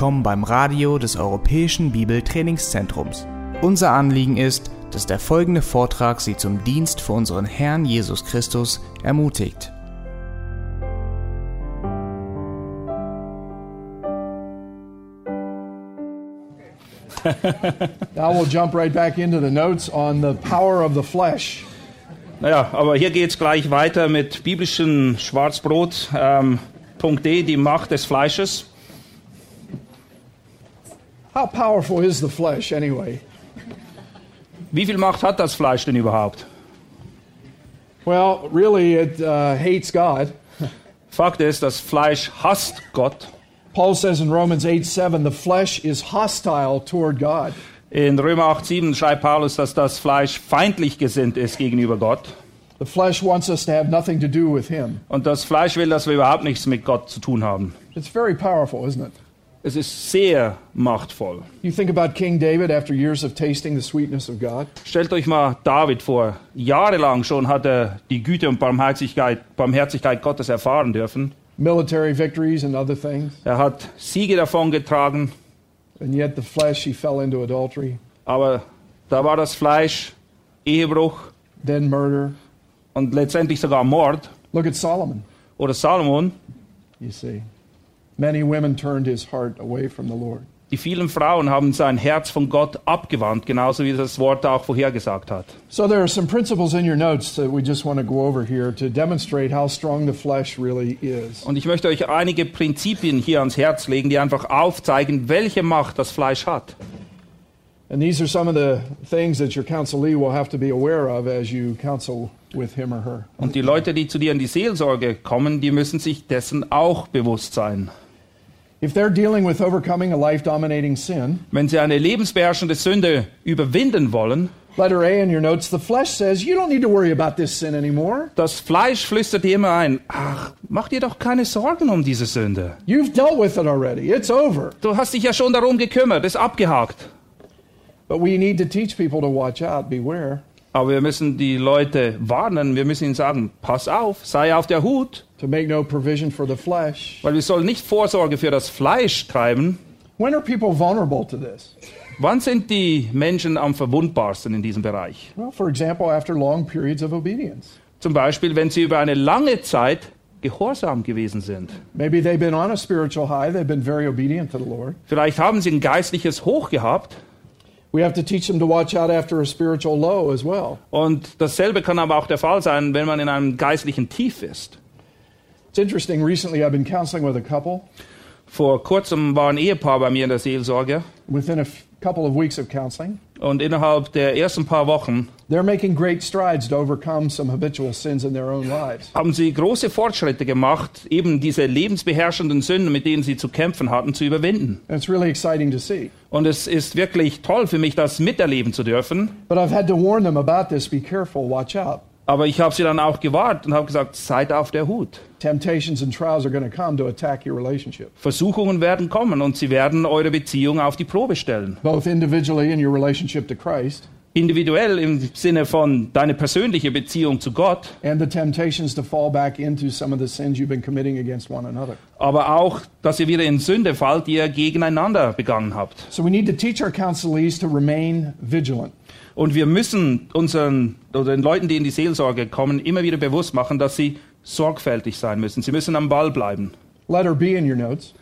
willkommen beim Radio des Europäischen Bibeltrainingszentrums. Unser Anliegen ist, dass der folgende Vortrag Sie zum Dienst für unseren Herrn Jesus Christus ermutigt. Now we'll jump right back into the notes on the power of the flesh. Naja, aber hier geht es gleich weiter mit biblischen Schwarzbrot. Ähm, Punkt D, die Macht des Fleisches. How powerful is the flesh anyway? Wie viel Macht hat das Fleisch denn überhaupt? Well, really, it uh, hates God. Fakt ist, das Fleisch hasst Gott. Paul says in Romans 8 7, the flesh is hostile toward God. In Römer 8,7 schreibt Paulus, dass das Fleisch feindlich gesinnt ist gegenüber Gott. The flesh wants us to have nothing to do with Him. Und das Fleisch will, dass wir überhaupt nichts mit Gott zu tun haben. It's very powerful, isn't it? Es ist sehr machtvoll. You think about King David after years of tasting the sweetness of God. Stellt euch mal David vor. Jahrelang schon hat er die Güte und Barmherzigkeit, Barmherzigkeit Gottes erfahren dürfen. Military victories and other things. Er hat Siege davongetragen, And yet the flesh, he fell into adultery, aber da war das Fleisch Ehebruch then murder. und letztendlich sogar Mord. Look at Solomon, Oder Salomon, you see. Many women turned his heart away from the Lord. die vielen Frauen haben sein Herz von Gott abgewandt, genauso wie das Wort auch vorhergesagt hat. So there are some principles in your notes that we just want to go over here to demonstrate how strong the flesh really is. Und ich möchte euch einige Prinzipien hier ans Herz legen, die einfach aufzeigen, welche Macht das Fleisch hat. And these are some of the things that your counselee will have to be aware of as you counsel with him or her. Und die Leute, die zu dir in die Seelsorge kommen, die müssen sich dessen auch bewusst sein. Wenn sie eine lebensbeherrschende Sünde überwinden wollen, letter A in your notes, the flesh says, You don't need to worry about this sin anymore. das Fleisch flüstert dir immer ein, ach, mach dir doch keine Sorgen um diese Sünde. You've dealt with it already, it's over. Du hast dich ja schon darum gekümmert, ist abgehakt. But we need to teach people to watch out, beware, Aber wir müssen die Leute warnen, wir müssen ihnen sagen, pass auf, sei auf der Hut, to make no provision for the flesh. weil wir sollen nicht Vorsorge für das Fleisch treiben. When are people vulnerable to this? Wann sind die Menschen am verwundbarsten in diesem Bereich? Well, for example, after long periods of obedience. Zum Beispiel, wenn sie über eine lange Zeit gehorsam gewesen sind. Maybe they've been on a spiritual high, they've been very obedient to the Lord. Vielleicht haben sie ein geistliches Hoch gehabt We have to teach them to watch out after a spiritual low as well. und dasselbe kann aber auch der Fall sein, wenn man in einem geistlichen Tief ist. It's interesting, recently I've been counseling with a couple. Vor kurzem war ein Ehepaar bei mir in der Seelsorge Within a couple of weeks of counseling, und innerhalb der ersten paar Wochen haben sie große Fortschritte gemacht, eben diese lebensbeherrschenden Sünden, mit denen sie zu kämpfen hatten, zu überwinden. Really exciting to see. Und es ist wirklich toll für mich, das miterleben zu dürfen. But I've had to warn them about this. Be careful, watch out. Aber ich habe sie dann auch gewarnt und habe gesagt, seid auf der Hut. Versuchungen werden kommen und sie werden eure Beziehung auf die Probe stellen. Individuell im Sinne von deine persönliche Beziehung zu Gott, aber auch, dass ihr wieder in Sünde fallt, die ihr gegeneinander begangen habt. So we need to teach our counselees to remain vigilant. Und wir müssen unseren oder den Leuten, die in die Seelsorge kommen, immer wieder bewusst machen, dass sie sorgfältig sein müssen. Sie müssen am Ball bleiben. Letter B in your notes.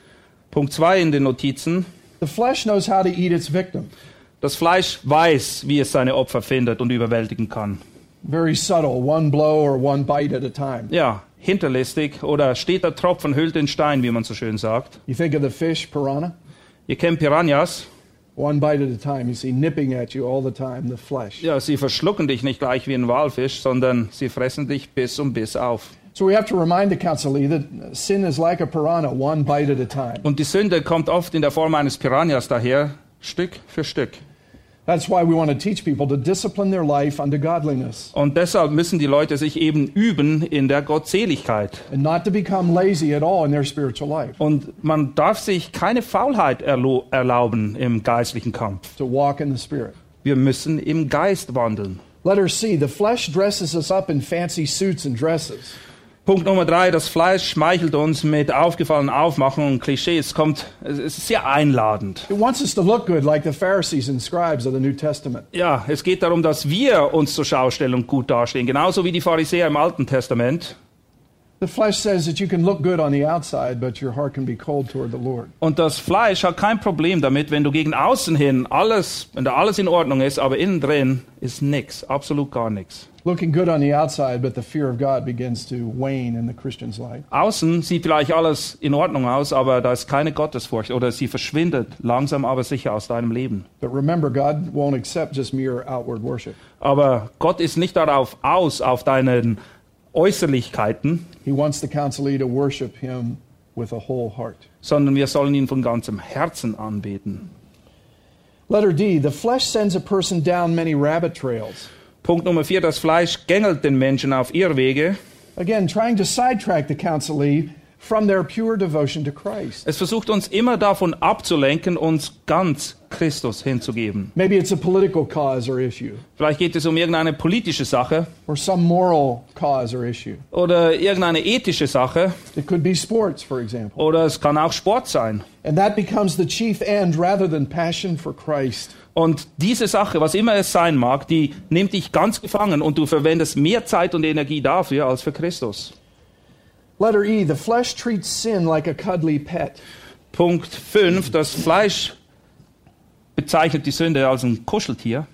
Punkt 2 in den Notizen. The flesh knows how to eat its victim. Das Fleisch weiß, wie es seine Opfer findet und überwältigen kann. Very subtle, one blow or one bite at a time. Ja, hinterlistig oder steht der Tropfen hüllt den Stein, wie man so schön sagt. You think of the fish, piranha? Ihr kennt Piranhas. One bite at a time. You see nipping at you all the time, the flesh. Ja, sie verschlucken dich nicht gleich wie ein Walfisch, sondern sie fressen dich bis um bis auf. So we have to remind the counselee that sin is like a piranha, one bite at a time. Und die Sünde kommt oft in der Form eines Piranhas daher, Stück für Stück. That's why we want to teach people to discipline their life unto godliness Und deshalb müssen die Leute sich eben üben in der Gottseligkeit. and not to become lazy at all in their spiritual life, Und man darf sich keine Faulheit erlauben im geistlichen Kampf. to walk in the Spirit. Wir müssen im Geist wandeln. Letter C the flesh dresses us up in fancy suits and dresses. Punkt Nummer drei, das Fleisch schmeichelt uns mit aufgefallenen Aufmachungen und Klischees. Kommt, es ist sehr einladend. It wants us to look good like the Pharisees and scribes of the New Testament. Ja, es geht darum, dass wir uns zur Schau stellen und gut dastehen. Genauso wie die Pharisäer im Alten Testament. Und das Fleisch hat kein Problem damit, wenn du gegen außen hin alles, wenn da alles in Ordnung ist, aber innen drin ist nichts, absolut gar nichts. Looking good on the outside, but the fear of God begins to wane in the Christian's life. Außen sieht vielleicht alles in Ordnung aus, aber da ist keine Gottesfurcht oder sie verschwindet langsam aber sicher aus deinem Leben. But remember, God won't accept just mere outward worship. Aber Gott ist nicht darauf aus, auf deinen Äußerlichkeiten, He wants the counselee to worship Him with a whole heart. sondern wir sollen ihn von ganzem Herzen anbeten. Letter D the flesh sends a person down many rabbit trails. Punkt Nummer vier, das Fleisch gängelt den Menschen auf Irrwege. Again, trying to sidetrack the counselee from their pure devotion to Christ. Es versucht uns immer davon abzulenken, uns ganz Christus hinzugeben. Maybe it's a political cause or issue, Vielleicht geht es um irgendeine politische Sache or some moral cause or issue. oder irgendeine ethische Sache It could be sports, for example. oder es kann auch Sport sein. And that becomes the chief end rather than passion for Christ. Und diese Sache, was immer es sein mag, die nimmt dich ganz gefangen und du verwendest mehr Zeit und Energie dafür als für Christus. Letter E the flesh treats sin like a cuddly pet. Punkt 5, das Fleisch bezeichnet die Sünde als ein Kuscheltier.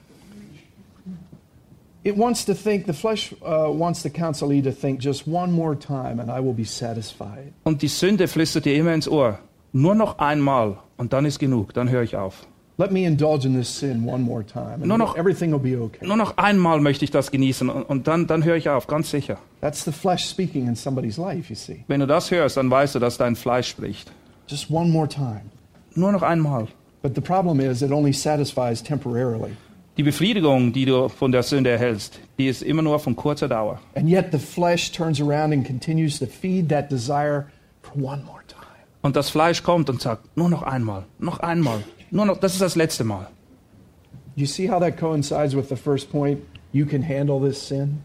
It wants to think, the flesh uh, wants the counselee to think just one more time and I will be satisfied. Und die Sünde flüstert dir immer ins Ohr. Nur noch einmal und dann ist genug, dann höre ich auf. Let me indulge in this sin one more time and No, no. everything will be okay. Nur noch einmal möchte ich das genießen und, und dann, dann höre ich auf, ganz sicher. That's the flesh speaking in somebody's life, you see. Wenn du das hörst, dann weißt du, dass dein Fleisch spricht. Just one more time. Nur noch einmal. But the problem is, it only satisfies temporarily. Die Befriedigung, die du von der Sünde erhältst, die ist immer nur von kurzer Dauer. And yet the flesh turns around and continues to feed that desire for one more time. Und das Fleisch kommt und sagt, nur noch einmal, noch einmal, nur noch, das ist das letzte Mal. You see how that coincides with the first point? You can handle this sin.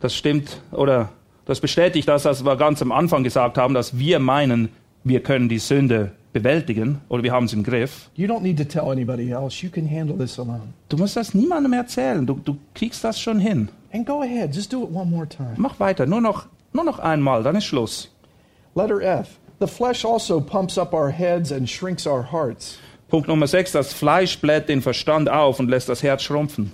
Das stimmt oder das bestätigt das, was wir ganz am Anfang gesagt haben, dass wir meinen, wir können die Sünde bewältigen oder wir haben es im Griff. You don't need to tell anybody else. You can handle this alone. Du musst das niemandem erzählen. Du, du kriegst das schon hin. And go ahead, just do it one more time. Mach weiter. Nur noch, nur noch einmal, dann ist Schluss. Letter F. The flesh also pumps up our heads and shrinks our hearts. Punkt Nummer 6. Das Fleisch bläht den Verstand auf und lässt das Herz schrumpfen.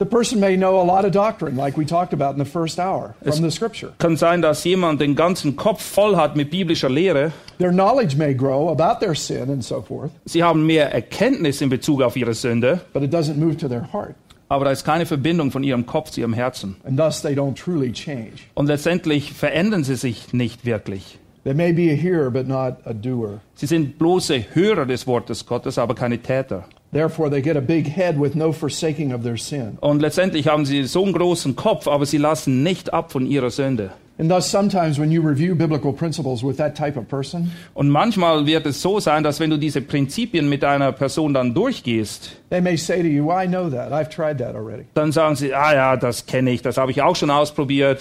The person may know a lot of doctrine, like we talked about in the first hour from the scripture. Kann sein, dass jemand den ganzen Kopf voll hat mit biblischer Lehre. Their knowledge may grow about their sin and so forth, Sie haben mehr Erkenntnis in Bezug auf ihre Sünde, but it doesn't move to their heart. aber da ist keine Verbindung von ihrem Kopf zu ihrem Herzen. And thus they don't truly change. Und letztendlich verändern sie sich nicht wirklich. They may be a hearer, but not a doer. Sie sind bloße Hörer des Wortes Gottes, aber keine Täter. Therefore, they get a big head with no forsaking of their sin. Und letztendlich haben sie so einen großen Kopf, aber sie lassen nicht ab von ihrer Sünde. And thus, sometimes when you review biblical principles with that type of person, Und manchmal wird es so sein, dass wenn du diese Prinzipien mit einer Person dann durchgehst, they may say to you, well, I know that. I've tried that already. dann sagen sie, ah ja, das kenne ich, das habe ich auch schon ausprobiert,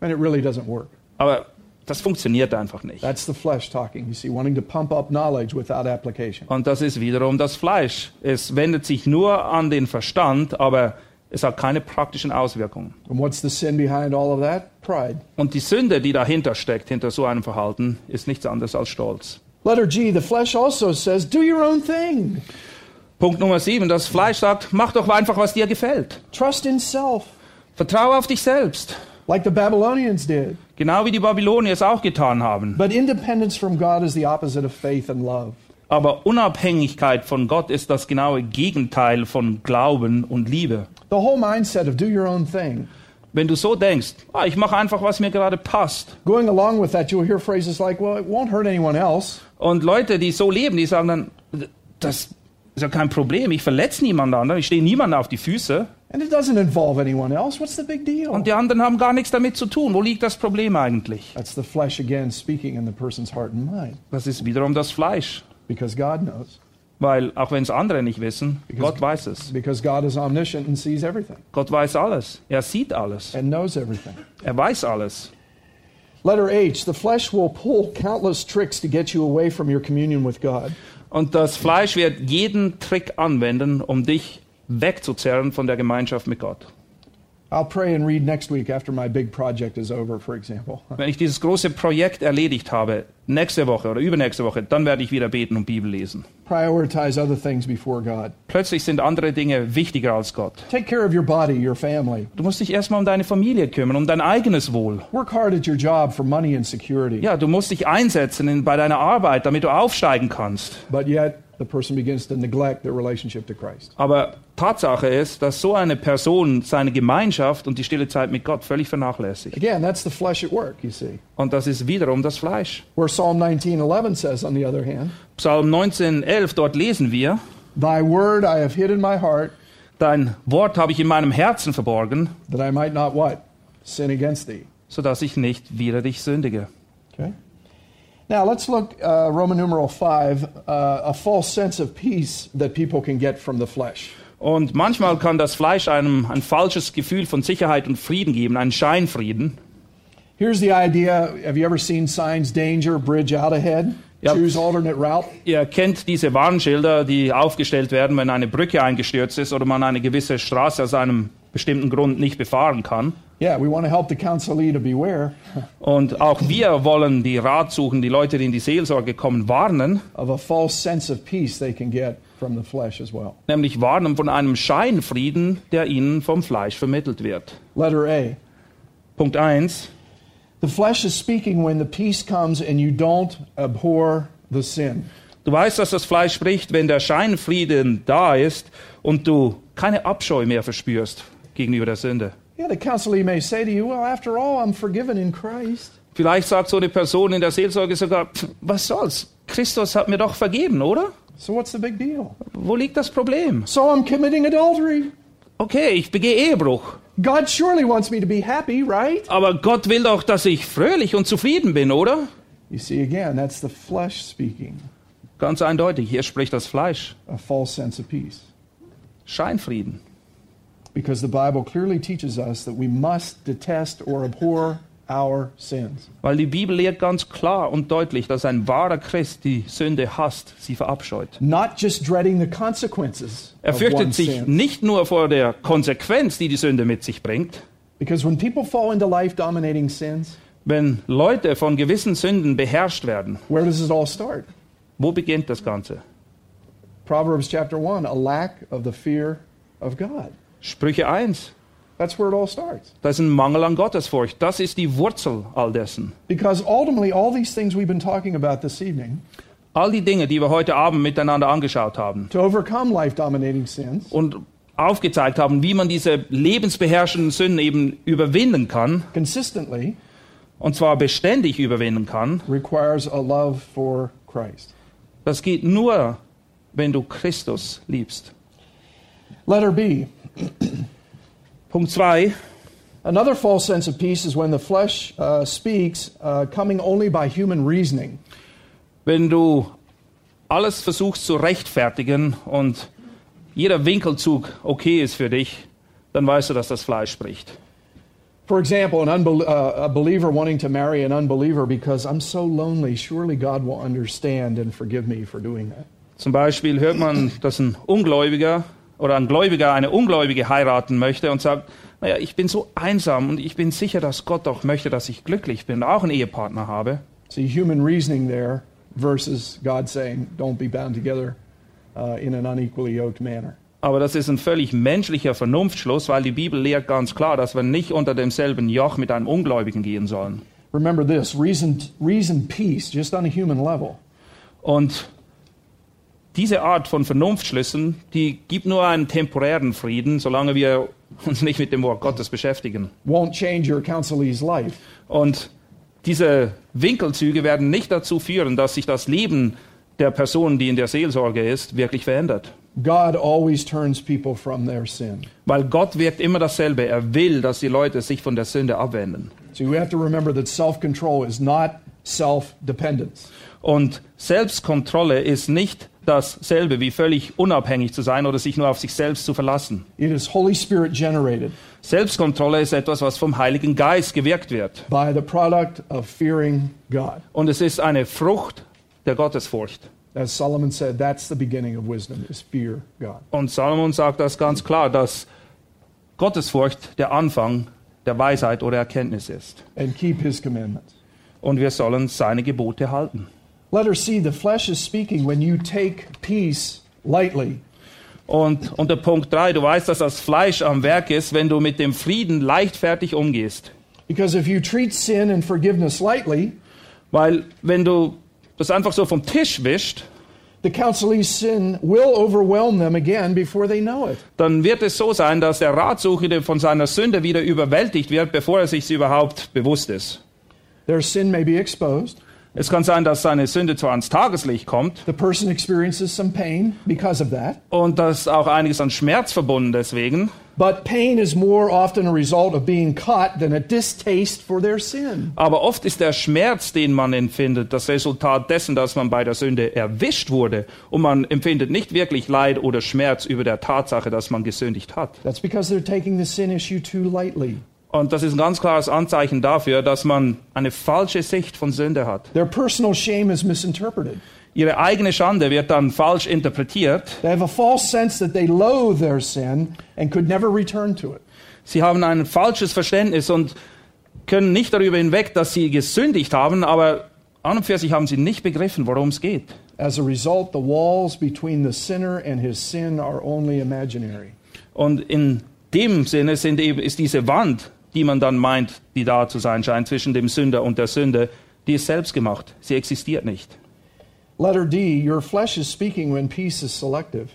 And it really doesn't work. aber das funktioniert einfach nicht. That's the flesh talking, you see, wanting to pump up knowledge without application. Und das ist wiederum das Fleisch. Es wendet sich nur an den Verstand, aber es hat keine praktischen Auswirkungen. And what's the sin behind all of that? Pride. Und die Sünde, die dahinter steckt, hinter so einem Verhalten, ist nichts anderes als Stolz. Letter G, the flesh also says, do your own thing. Punkt Nummer sieben, das Fleisch sagt, mach doch einfach, was dir gefällt. Trust in self, Vertraue auf dich selbst. Like the Babylonians did. Genau wie die Babylonier es auch getan haben. But independence from God is the opposite of faith and love. Aber Unabhängigkeit von Gott ist das genaue Gegenteil von Glauben und Liebe. The whole mindset of do your own thing. Wenn du so denkst, ah, ich mache einfach, was mir gerade passt. Going along with that, you'll hear phrases like, well, it won't hurt anyone else. Und Leute, die so leben, die sagen dann, das ist ja kein Problem, ich verletze niemand anderen, ich stehe niemandem auf die Füße. And it doesn't involve anyone else. What's the big deal? Und die anderen haben gar nichts damit zu tun. Wo liegt das Problem eigentlich? That's the flesh again speaking in the person's heart and mind. Das ist wiederum das Fleisch. Because God knows. Weil auch wenn es andere nicht wissen, Gott weiß es. Because God is omniscient and sees everything Gott weiß alles. Er sieht alles. and knows everything. Er weiß alles. Letter H the flesh will pull countless tricks to get you away from your communion with God. Und das Fleisch wird jeden Trick anwenden, um dich wegzuzerren von der Gemeinschaft mit Gott. Wenn ich dieses große Projekt erledigt habe, nächste Woche oder übernächste Woche, dann werde ich wieder beten und Bibel lesen. Prioritize other things before God. Plötzlich sind andere Dinge wichtiger als Gott. Take care of your body, your family. Du musst dich erstmal um deine Familie kümmern, um dein eigenes Wohl. Work hard at your job for money and security. Ja, du musst dich einsetzen in, bei deiner Arbeit, damit du aufsteigen kannst. But yet, the person begins to neglect their relationship to Christ. Aber Tatsache ist, dass so eine Person seine Gemeinschaft und die stille Zeit mit Gott völlig vernachlässigt. Again, that's the flesh at work, you see. Und das ist wiederum das Fleisch. Where Psalm 19:11 says, on the other hand, Psalm 19,11, dort lesen wir, Thy word I have hid in my heart, Dein Wort habe ich in meinem Herzen verborgen, that I might not what? Sin against thee. sodass ich nicht wider dich sündige. Okay. Now let's look uh, Roman numeral five, uh, a false sense of peace that people can get from the flesh. Und manchmal kann das Fleisch einem ein falsches Gefühl von Sicherheit und Frieden geben, einen Scheinfrieden. Here's the idea. Have you ever seen signs danger, bridge out ahead? Yep. Choose alternate route. Ihr kennt diese Warnschilder, die aufgestellt werden, wenn eine Brücke eingestürzt ist oder man eine gewisse Straße aus einem bestimmten Grund nicht befahren kann. Yeah, we want to help the counselee to beware Und auch wir wollen die Rat suchen, die Leute, die in die Seelsorge kommen, warnen, of a false sense of peace they can get from the flesh as well. nämlich warnen von einem Scheinfrieden, der ihnen vom Fleisch vermittelt wird. Letter A. Punkt 1. The flesh is speaking when the peace comes and you don't abhor the sin. Du weißt, dass das Fleisch spricht, wenn der Scheinfrieden da ist und du keine Abscheu mehr verspürst gegenüber der Sünde. Yeah, the counselee may say to you, Well, after all, I'm forgiven in Christ. Vielleicht sagt so eine Person in der Seelsorge sogar, "Pff, was soll's? Christus hat mir doch vergeben, oder? So what's the big deal? Wo liegt das Problem? So I'm committing adultery. Okay, ich begehe Ehebruch, God surely wants me to be happy, right? aber Gott will doch, dass ich fröhlich und zufrieden bin, oder? You see, again, that's the flesh speaking, Ganz eindeutig, hier spricht das Fleisch. a false sense of peace. Scheinfrieden. Because the Bible clearly teaches us that we must detest or abhor our sins. Weil die Bibel lehrt ganz klar und deutlich, dass ein wahrer Christ die Sünde hasst, sie verabscheut. Not just dreading the consequences Er fürchtet sich nicht nur vor der Konsequenz, die die Sünde mit sich bringt. Because when people fall into life dominating sins, Wenn Leute von gewissen Sünden beherrscht werden, where does it all start? wo beginnt das Ganze? Proverbs chapter 1 a lack of the fear of God. Sprüche 1. That's where it all starts. Das ist ein Mangel an Gottesfurcht. Das ist die Wurzel all dessen. Because ultimately, all these things we've been talking about this evening, All die Dinge, die wir heute Abend miteinander angeschaut haben sins, und aufgezeigt haben, wie man diese lebensbeherrschenden Sünden eben überwinden kann, consistently und zwar beständig überwinden kann, requires a love for Christ. das geht nur, wenn du Christus liebst. Letter B. Punkt 2. Another false sense of peace is when the flesh uh, speaks, uh, coming only by human reasoning. Wenn du alles versuchst zu rechtfertigen und jeder Winkelzug okay ist für dich, dann weißt du, dass das Fleisch spricht. For example, an unbel- uh, a believer wanting to marry an unbeliever because I'm so lonely, surely God will understand and forgive me for doing that. Zum Beispiel hört man, dass ein Ungläubiger oder ein Gläubiger eine Ungläubige heiraten möchte und sagt, naja, ich bin so einsam und ich bin sicher, dass Gott doch möchte, dass ich glücklich bin und auch einen Ehepartner habe. See, human reasoning there versus God saying, don't be bound together uh, in an unequally yoked manner. Aber das ist ein völlig menschlicher Vernunftschluss, weil die Bibel lehrt ganz klar, dass wir nicht unter demselben Joch mit einem Ungläubigen gehen sollen. Remember this reason, reason peace, just on a human level, Und diese Art von Vernunftschlüssen, die gibt nur einen temporären Frieden, solange wir uns nicht mit dem Wort Gottes beschäftigen. Und diese Winkelzüge werden nicht dazu führen, dass sich das Leben der Person, die in der Seelsorge ist, wirklich verändert. God always turns people from their sin. Weil Gott wirkt immer dasselbe. Er will, dass die Leute sich von der Sünde abwenden. So we have to remember that self control is not self dependence. Und Selbstkontrolle ist nicht dasselbe wie völlig unabhängig zu sein oder sich nur auf sich selbst zu verlassen, It is Holy Spirit generated. Selbstkontrolle ist etwas, was vom Heiligen Geist gewirkt wird. by the product of fearing God. Und es ist eine Frucht der Gottesfurcht. As Solomon said, that's the beginning of wisdom, is fear God. Und Salomon sagt das ganz klar, dass Gottesfurcht der Anfang der Weisheit oder Erkenntnis ist. And keep his commandments. Und wir sollen seine Gebote halten. Letter C, the flesh is speaking when you take peace lightly. Und unter Punkt 3, du weißt, dass das Fleisch am Werk ist, wenn du mit dem Frieden leichtfertig umgehst. Because if you treat sin and forgiveness lightly, Weil wenn du das einfach so vom Tisch wischt, the counselee's sin will overwhelm them again before they know it. dann wird es so sein, dass der Ratsuchende von seiner Sünde wieder überwältigt wird, bevor er sich überhaupt bewusst ist. Their sin may be exposed. Es kann sein, dass seine Sünde zwar ans Tageslicht kommt The person experiences some pain because of that. und dass auch einiges an Schmerz verbunden deswegen, But pain is more often a result of being caught than a distaste for their sin. aber oft ist der Schmerz, den man empfindet, das Resultat dessen, dass man bei der Sünde erwischt wurde und man empfindet nicht wirklich Leid oder Schmerz über der Tatsache, dass man gesündigt hat. That's because they're taking the sin issue too lightly. Und das ist ein ganz klares Anzeichen dafür, dass man eine falsche Sicht von Sünde hat. Their personal shame is misinterpreted. Ihre eigene Schande wird dann falsch interpretiert. They have a false sense that they loathe their sin and could never return to it. Sie haben ein falsches Verständnis und können nicht darüber hinweg, dass sie gesündigt haben, aber an und für sich haben sie nicht begriffen, worum es geht. As a result, the walls between the sinner and his sin are only imaginary. Und in dem Sinne sind eben, ist diese Wand, die man dann meint, die da zu sein scheint, zwischen dem Sünder und der Sünde, die ist selbst gemacht. Sie existiert nicht. Letter D, your flesh is speaking when peace is selective.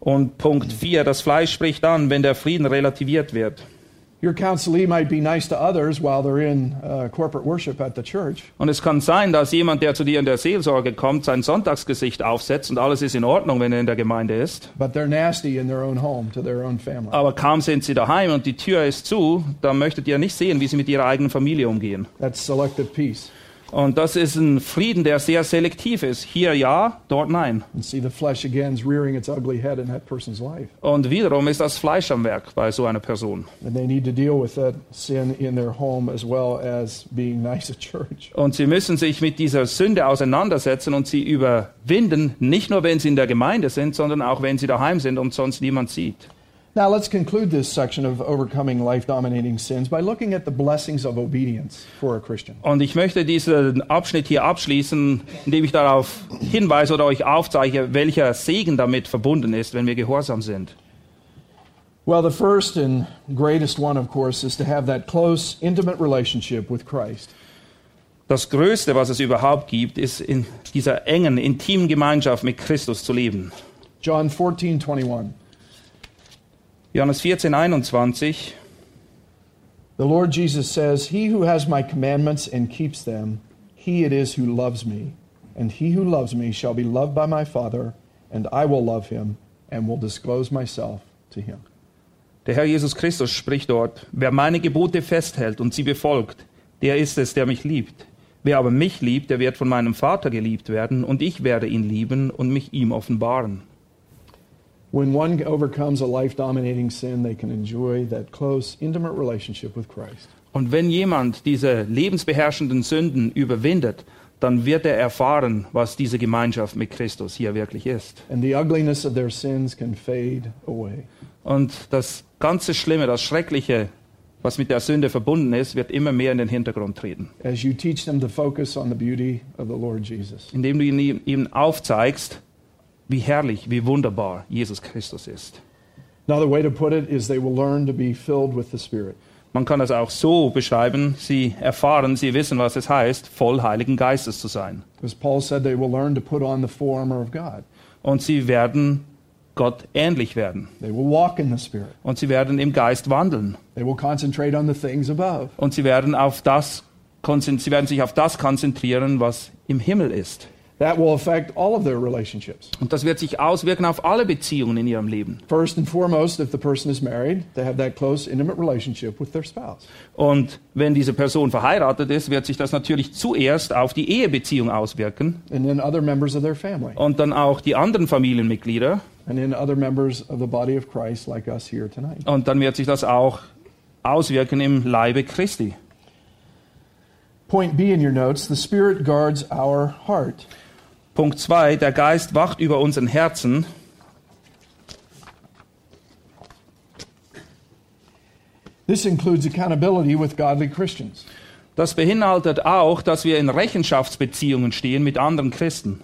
Und Punkt 4, das Fleisch spricht an, wenn der Frieden relativiert wird. Und es kann sein, dass jemand, der zu dir in der Seelsorge kommt, sein Sonntagsgesicht aufsetzt und alles ist in Ordnung, wenn er in der Gemeinde ist. but they're nasty in their own home to their own family. Aber kaum sind sie daheim und die Tür ist zu, dann möchtet ihr nicht sehen, wie sie mit ihrer eigenen Familie umgehen. That's selective peace. Und das ist ein Frieden, der sehr selektiv ist. Hier ja, dort nein. And see the flesh again is rearing its ugly head in that person's life. Und wiederum ist das Fleisch am Werk bei so einer Person. And they need to deal with that sin in their home as well as being nice at church. Und sie müssen sich mit dieser Sünde auseinandersetzen und sie überwinden, nicht nur wenn sie in der Gemeinde sind, sondern auch wenn sie daheim sind und sonst niemand sieht. Now let's conclude this section of overcoming life dominating sins by looking at the blessings of obedience for a Christian. Und ich möchte diesen Abschnitt hier abschließen, indem ich darauf hinweise oder euch aufzeige, welcher Segen damit verbunden ist, wenn wir gehorsam sind. Well, the first and greatest one, of course, is to have that close, intimate relationship with Christ. Das Größte, was es überhaupt gibt, ist in dieser engen, intimen Gemeinschaft mit Christus zu leben. John 14, 21. Johannes 14, 21. The Lord Jesus says, He who has my commandments and keeps them, he it is who loves me. And he who loves me shall be loved by my Father, and I will love him and will disclose myself to him. Der Herr Jesus Christus spricht dort, wer meine Gebote festhält und sie befolgt, der ist es, der mich liebt. Wer aber mich liebt, der wird von meinem Vater geliebt werden, und ich werde ihn lieben und mich ihm offenbaren. When one overcomes a life dominating sin, they can enjoy that close, intimate relationship with Christ. Und wenn jemand diese lebensbeherrschenden Sünden überwindet, dann wird er erfahren, was diese Gemeinschaft mit Christus hier wirklich ist. And the ugliness of their sins can fade away. Und das ganze Schlimme, das Schreckliche, was mit der Sünde verbunden ist, wird immer mehr in den Hintergrund treten. As you teach them to focus on the beauty of the Lord Jesus. Indem du ihnen aufzeigst, wie herrlich, wie wunderbar Jesus Christus ist. Another way to put it is they will learn to be filled with the Spirit. Man kann das auch so beschreiben, sie erfahren, sie wissen, was es heißt, voll Heiligen Geistes zu sein. As Paul said, they will learn to put on the armor of God. Und sie werden Gott ähnlich werden. They will walk in the Spirit. Und sie werden im Geist wandeln. They will concentrate on the things above. Und sie werden, auf das, sie werden sich auf das konzentrieren, was im Himmel ist. That will affect all of their relationships. Und das wird sich auswirken auf alle Beziehungen in ihrem Leben. First and foremost, if the person is married, they have that close, intimate relationship with their spouse. Und wenn diese Person verheiratet ist, wird sich das natürlich zuerst auf die Ehebeziehung auswirken And then other members of their family. und dann auch die anderen Familienmitglieder. And then other members of the body of Christ like us here tonight. Und dann wird sich das auch auswirken im Leibe Christi. Point B in your notes the Spirit guards our heart. Punkt 2, der Geist wacht über unseren Herzen. This includes accountability with godly Christians. Das beinhaltet auch, dass wir in Rechenschaftsbeziehungen stehen mit anderen Christen.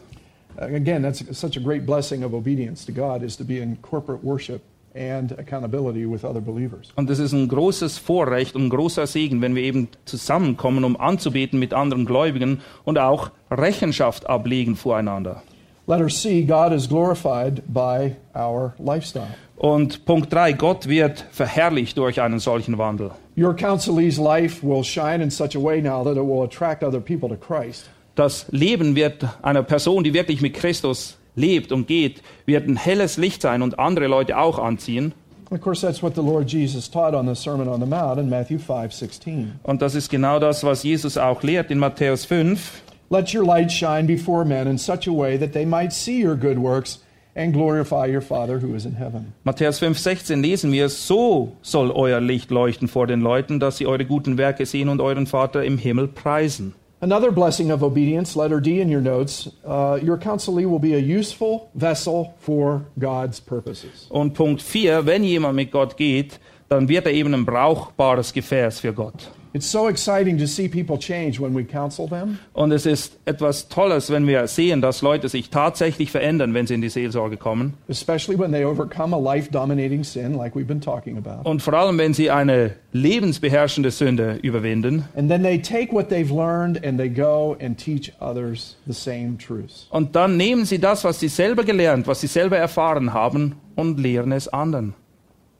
Again, that's such a great blessing of obedience to God is to be in corporate worship and accountability with other believers. Und es ist ein großes Vorrecht und ein großer Segen, wenn wir eben zusammenkommen, um anzubeten mit anderen Gläubigen und auch Rechenschaft ablegen voreinander. Letter C, God is glorified by our lifestyle. Und Punkt 3, Gott wird verherrlicht durch einen solchen Wandel. Your counselee's life will shine in such a way now that it will attract other people to Christ. Das Leben wird einer Person, die wirklich mit Christus lebt und geht, wird ein helles Licht sein und andere Leute auch anziehen. Of course, that's what the Lord Jesus taught on the Sermon on the Mount in Matthew 5 16. Und das ist genau das, was Jesus auch lehrt in Matthäus 5. Let your light shine before men in such a way that they might see your good works and glorify your Father who is in heaven. Matthäus 5, 16 lesen wir, so soll euer Licht leuchten vor den Leuten, dass sie eure guten Werke sehen und euren Vater im Himmel preisen. Another blessing of obedience, letter D in your notes, uh, your counselee will be a useful vessel for God's purposes. Und Punkt 4, wenn jemand mit Gott geht, dann wird er eben ein brauchbares Gefäß für Gott. It's so exciting to see people change when we counsel them. Und es ist etwas Tolles, wenn wir sehen, dass Leute sich tatsächlich verändern, wenn sie in die Seelsorge kommen. especially when they overcome a life dominating sin like we've been talking about. Und vor allem, wenn sie eine lebensbeherrschende Sünde überwinden. And then they take what they've learned and they go and teach others the same truths. Und dann nehmen sie das, was sie selber gelernt, was sie selber erfahren haben, und lehren es anderen.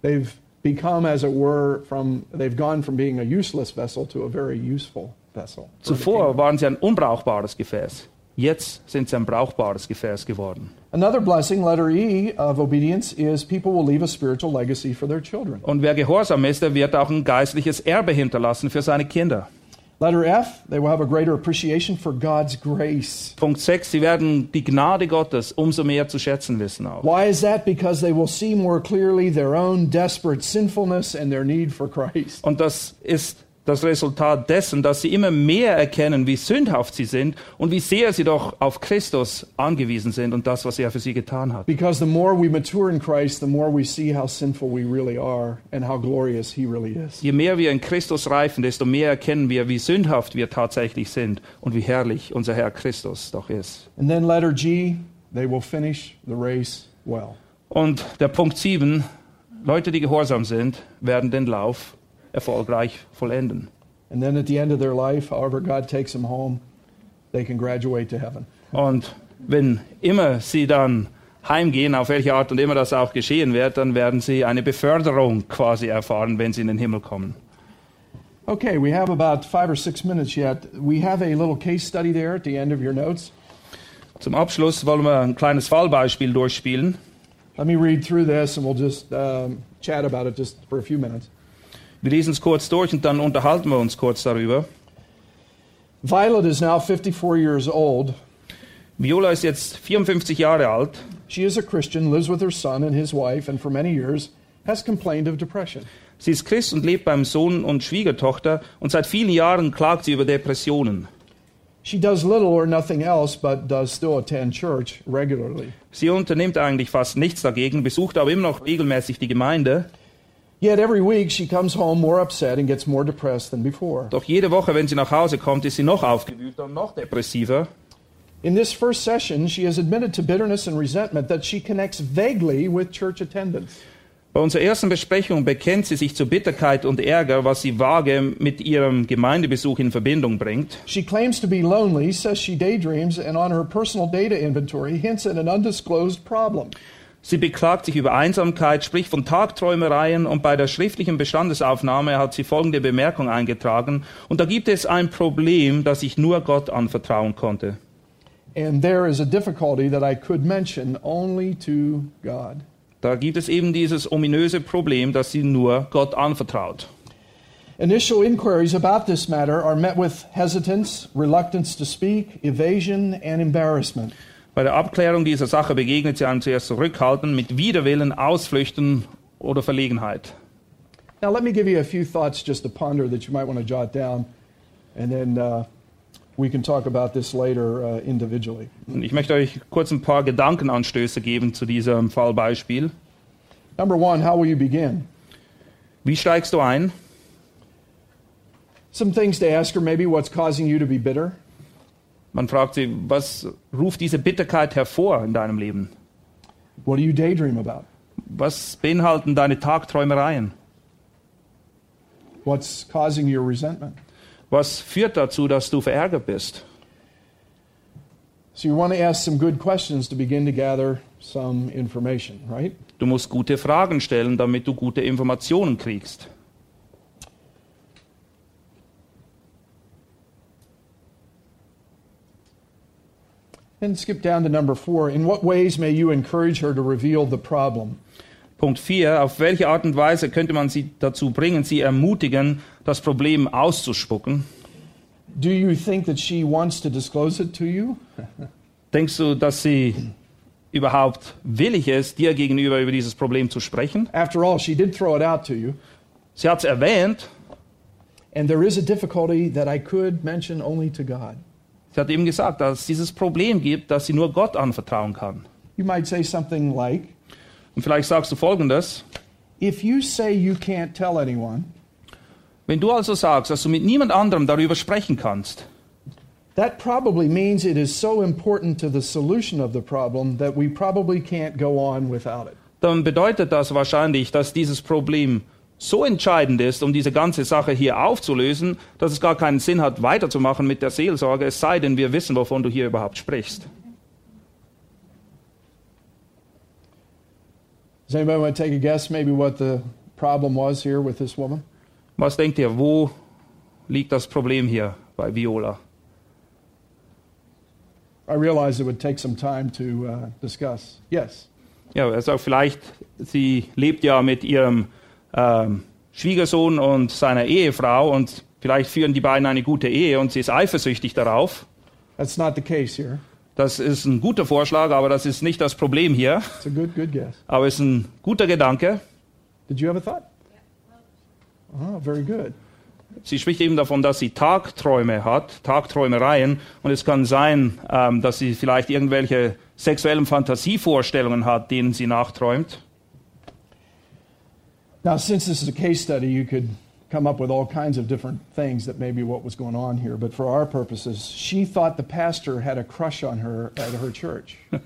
They've become, as it were, from they've gone from being a useless vessel to a very useful vessel. Zuvor waren sie ein unbrauchbares Gefäß. Jetzt sind sie ein brauchbares Gefäß geworden. Another blessing, letter E of obedience, is people will leave a spiritual legacy for their children. Und wer gehorsam ist, der wird auch ein geistliches Erbe hinterlassen für seine Kinder. Letter F, they will have a greater appreciation for God's grace. Punkt 6, sie werden die Gnade Gottes umso mehr zu schätzen wissen auch. Why is that? Because they will see more clearly their own desperate sinfulness and their need for Christ. Und das ist das Resultat dessen, dass sie immer mehr erkennen, wie sündhaft sie sind und wie sehr sie doch auf Christus angewiesen sind und das, was er für sie getan hat. Because the more we mature in Christ, the more we see how sinful we really are and how glorious He really is. Je mehr wir in Christus reifen, desto mehr erkennen wir, wie sündhaft wir tatsächlich sind und wie herrlich unser Herr Christus doch ist. And then, letter G, they will finish the race well. Und der Punkt 7, Leute, die gehorsam sind, werden den Lauf erfolgreich vollenden. And then at the end of their life, however God takes them home, they can graduate to heaven. Und wenn immer sie dann heimgehen, auf welche Art und immer das auch geschehen wird, dann werden sie eine Beförderung quasi erfahren, wenn sie in den Himmel kommen. Okay, we have about five or six minutes yet. We have a little case study there at the end of your notes. Zum Abschluss wollen wir ein kleines Fallbeispiel durchspielen. Let me read through this and we'll just um, chat about it just for a few minutes. Wir lesen es kurz durch und dann unterhalten wir uns kurz darüber. Violet is now 54 years old. Viola ist jetzt 54 Jahre alt. She is a Christian, lives with her son and his wife, and for many years has complained of depression. Sie ist Christ und lebt beim Sohn und Schwiegertochter und seit vielen Jahren klagt sie über Depressionen. She does little or nothing else, but does still attend church regularly. Sie unternimmt eigentlich fast nichts dagegen, besucht aber immer noch regelmäßig die Gemeinde. Yet every week she comes home more upset and gets more depressed than before. Doch jede Woche, wenn sie nach Hause kommt, ist sie noch aufgewühlter und noch depressiver. In this first session, she has admitted to bitterness and resentment that she connects vaguely with church attendance. Bei unserer ersten Besprechung bekennt sie sich zu Bitterkeit und Ärger, was sie vage mit ihrem Gemeindebesuch in Verbindung bringt. She claims to be lonely, says she daydreams, and on her personal data inventory hints at an undisclosed problem. Sie beklagt sich über Einsamkeit, spricht von Tagträumereien und bei der schriftlichen Bestandesaufnahme hat sie folgende Bemerkung eingetragen. Und da gibt es ein Problem, das ich nur Gott anvertrauen konnte. Da gibt es eben dieses ominöse Problem, das sie nur Gott anvertraut. Initial inquiries about this matter are met with hesitance, reluctance to speak, evasion, and embarrassment. Bei der Abklärung dieser Sache begegnet sie einem zuerst Zurückhalten mit Widerwillen, Ausflüchten oder Verlegenheit. Now, let me give you a few thoughts just to ponder that you might want to jot down, and then uh, we can talk about this later uh, individually. Ich möchte euch kurz ein paar Gedankenanstöße geben zu diesem Fallbeispiel. Number one, how will you begin? Wie steigst du ein? Some things to ask her maybe what's causing you to be bitter. Man fragt sie, was ruft diese Bitterkeit hervor in deinem Leben? What do you daydream about? Was beinhalten deine Tagträumereien? What's causing your resentment? Was führt dazu, dass du verärgert bist? So you want to ask some good questions to begin to gather some information, right? Du musst gute Fragen stellen, damit du gute Informationen kriegst. Then skip down to number four. In what ways may you encourage her to reveal the problem? Punkt 4. Auf welche Art und Weise könnte man sie dazu bringen, sie ermutigen, das Problem auszuspucken? Do you think that she wants to disclose it to you? Denkst du, dass sie überhaupt willig ist, dir gegenüber über dieses Problem zu sprechen? After all, she did throw it out to you. Sie hat es erwähnt. And there is a difficulty that I could mention only to God. Sie hat eben gesagt, dass es dieses Problem gibt, das sie nur Gott anvertrauen kann. You might say something like, Und vielleicht sagst du Folgendes. If you say you can't tell anyone, Wenn du also sagst, dass du mit niemand anderem darüber sprechen kannst, that probably means it is so important to the solution of the problem that we probably can't go on without it. dann bedeutet das wahrscheinlich, dass dieses Problem so entscheidend ist, um diese ganze Sache hier aufzulösen, dass es gar keinen Sinn hat, weiterzumachen mit der Seelsorge, es sei denn, wir wissen, wovon du hier überhaupt sprichst. Does anybody want to take a guess maybe what the problem was here with this woman? Was denkt ihr, wo liegt das Problem hier bei Viola? I realize it would take some time to uh, discuss. Yes. Ja, also vielleicht, sie lebt ja mit ihrem ähm, Schwiegersohn und seiner Ehefrau und vielleicht führen die beiden eine gute Ehe und sie ist eifersüchtig darauf. That's not the case here. Das ist ein guter Vorschlag, aber das ist nicht das Problem hier. It's a good, good guess. Aber es ist ein guter Gedanke. Did you have a thought? Oh, very good. Sie spricht eben davon, dass sie Tagträume hat, Tagträumereien. Und es kann sein, ähm, dass sie vielleicht irgendwelche sexuellen Fantasievorstellungen hat, denen sie nachträumt. Now, since this is a case study, you could come up with all kinds of different things that may be what was going on here. But for our purposes, she thought the pastor had a crush on her at her church.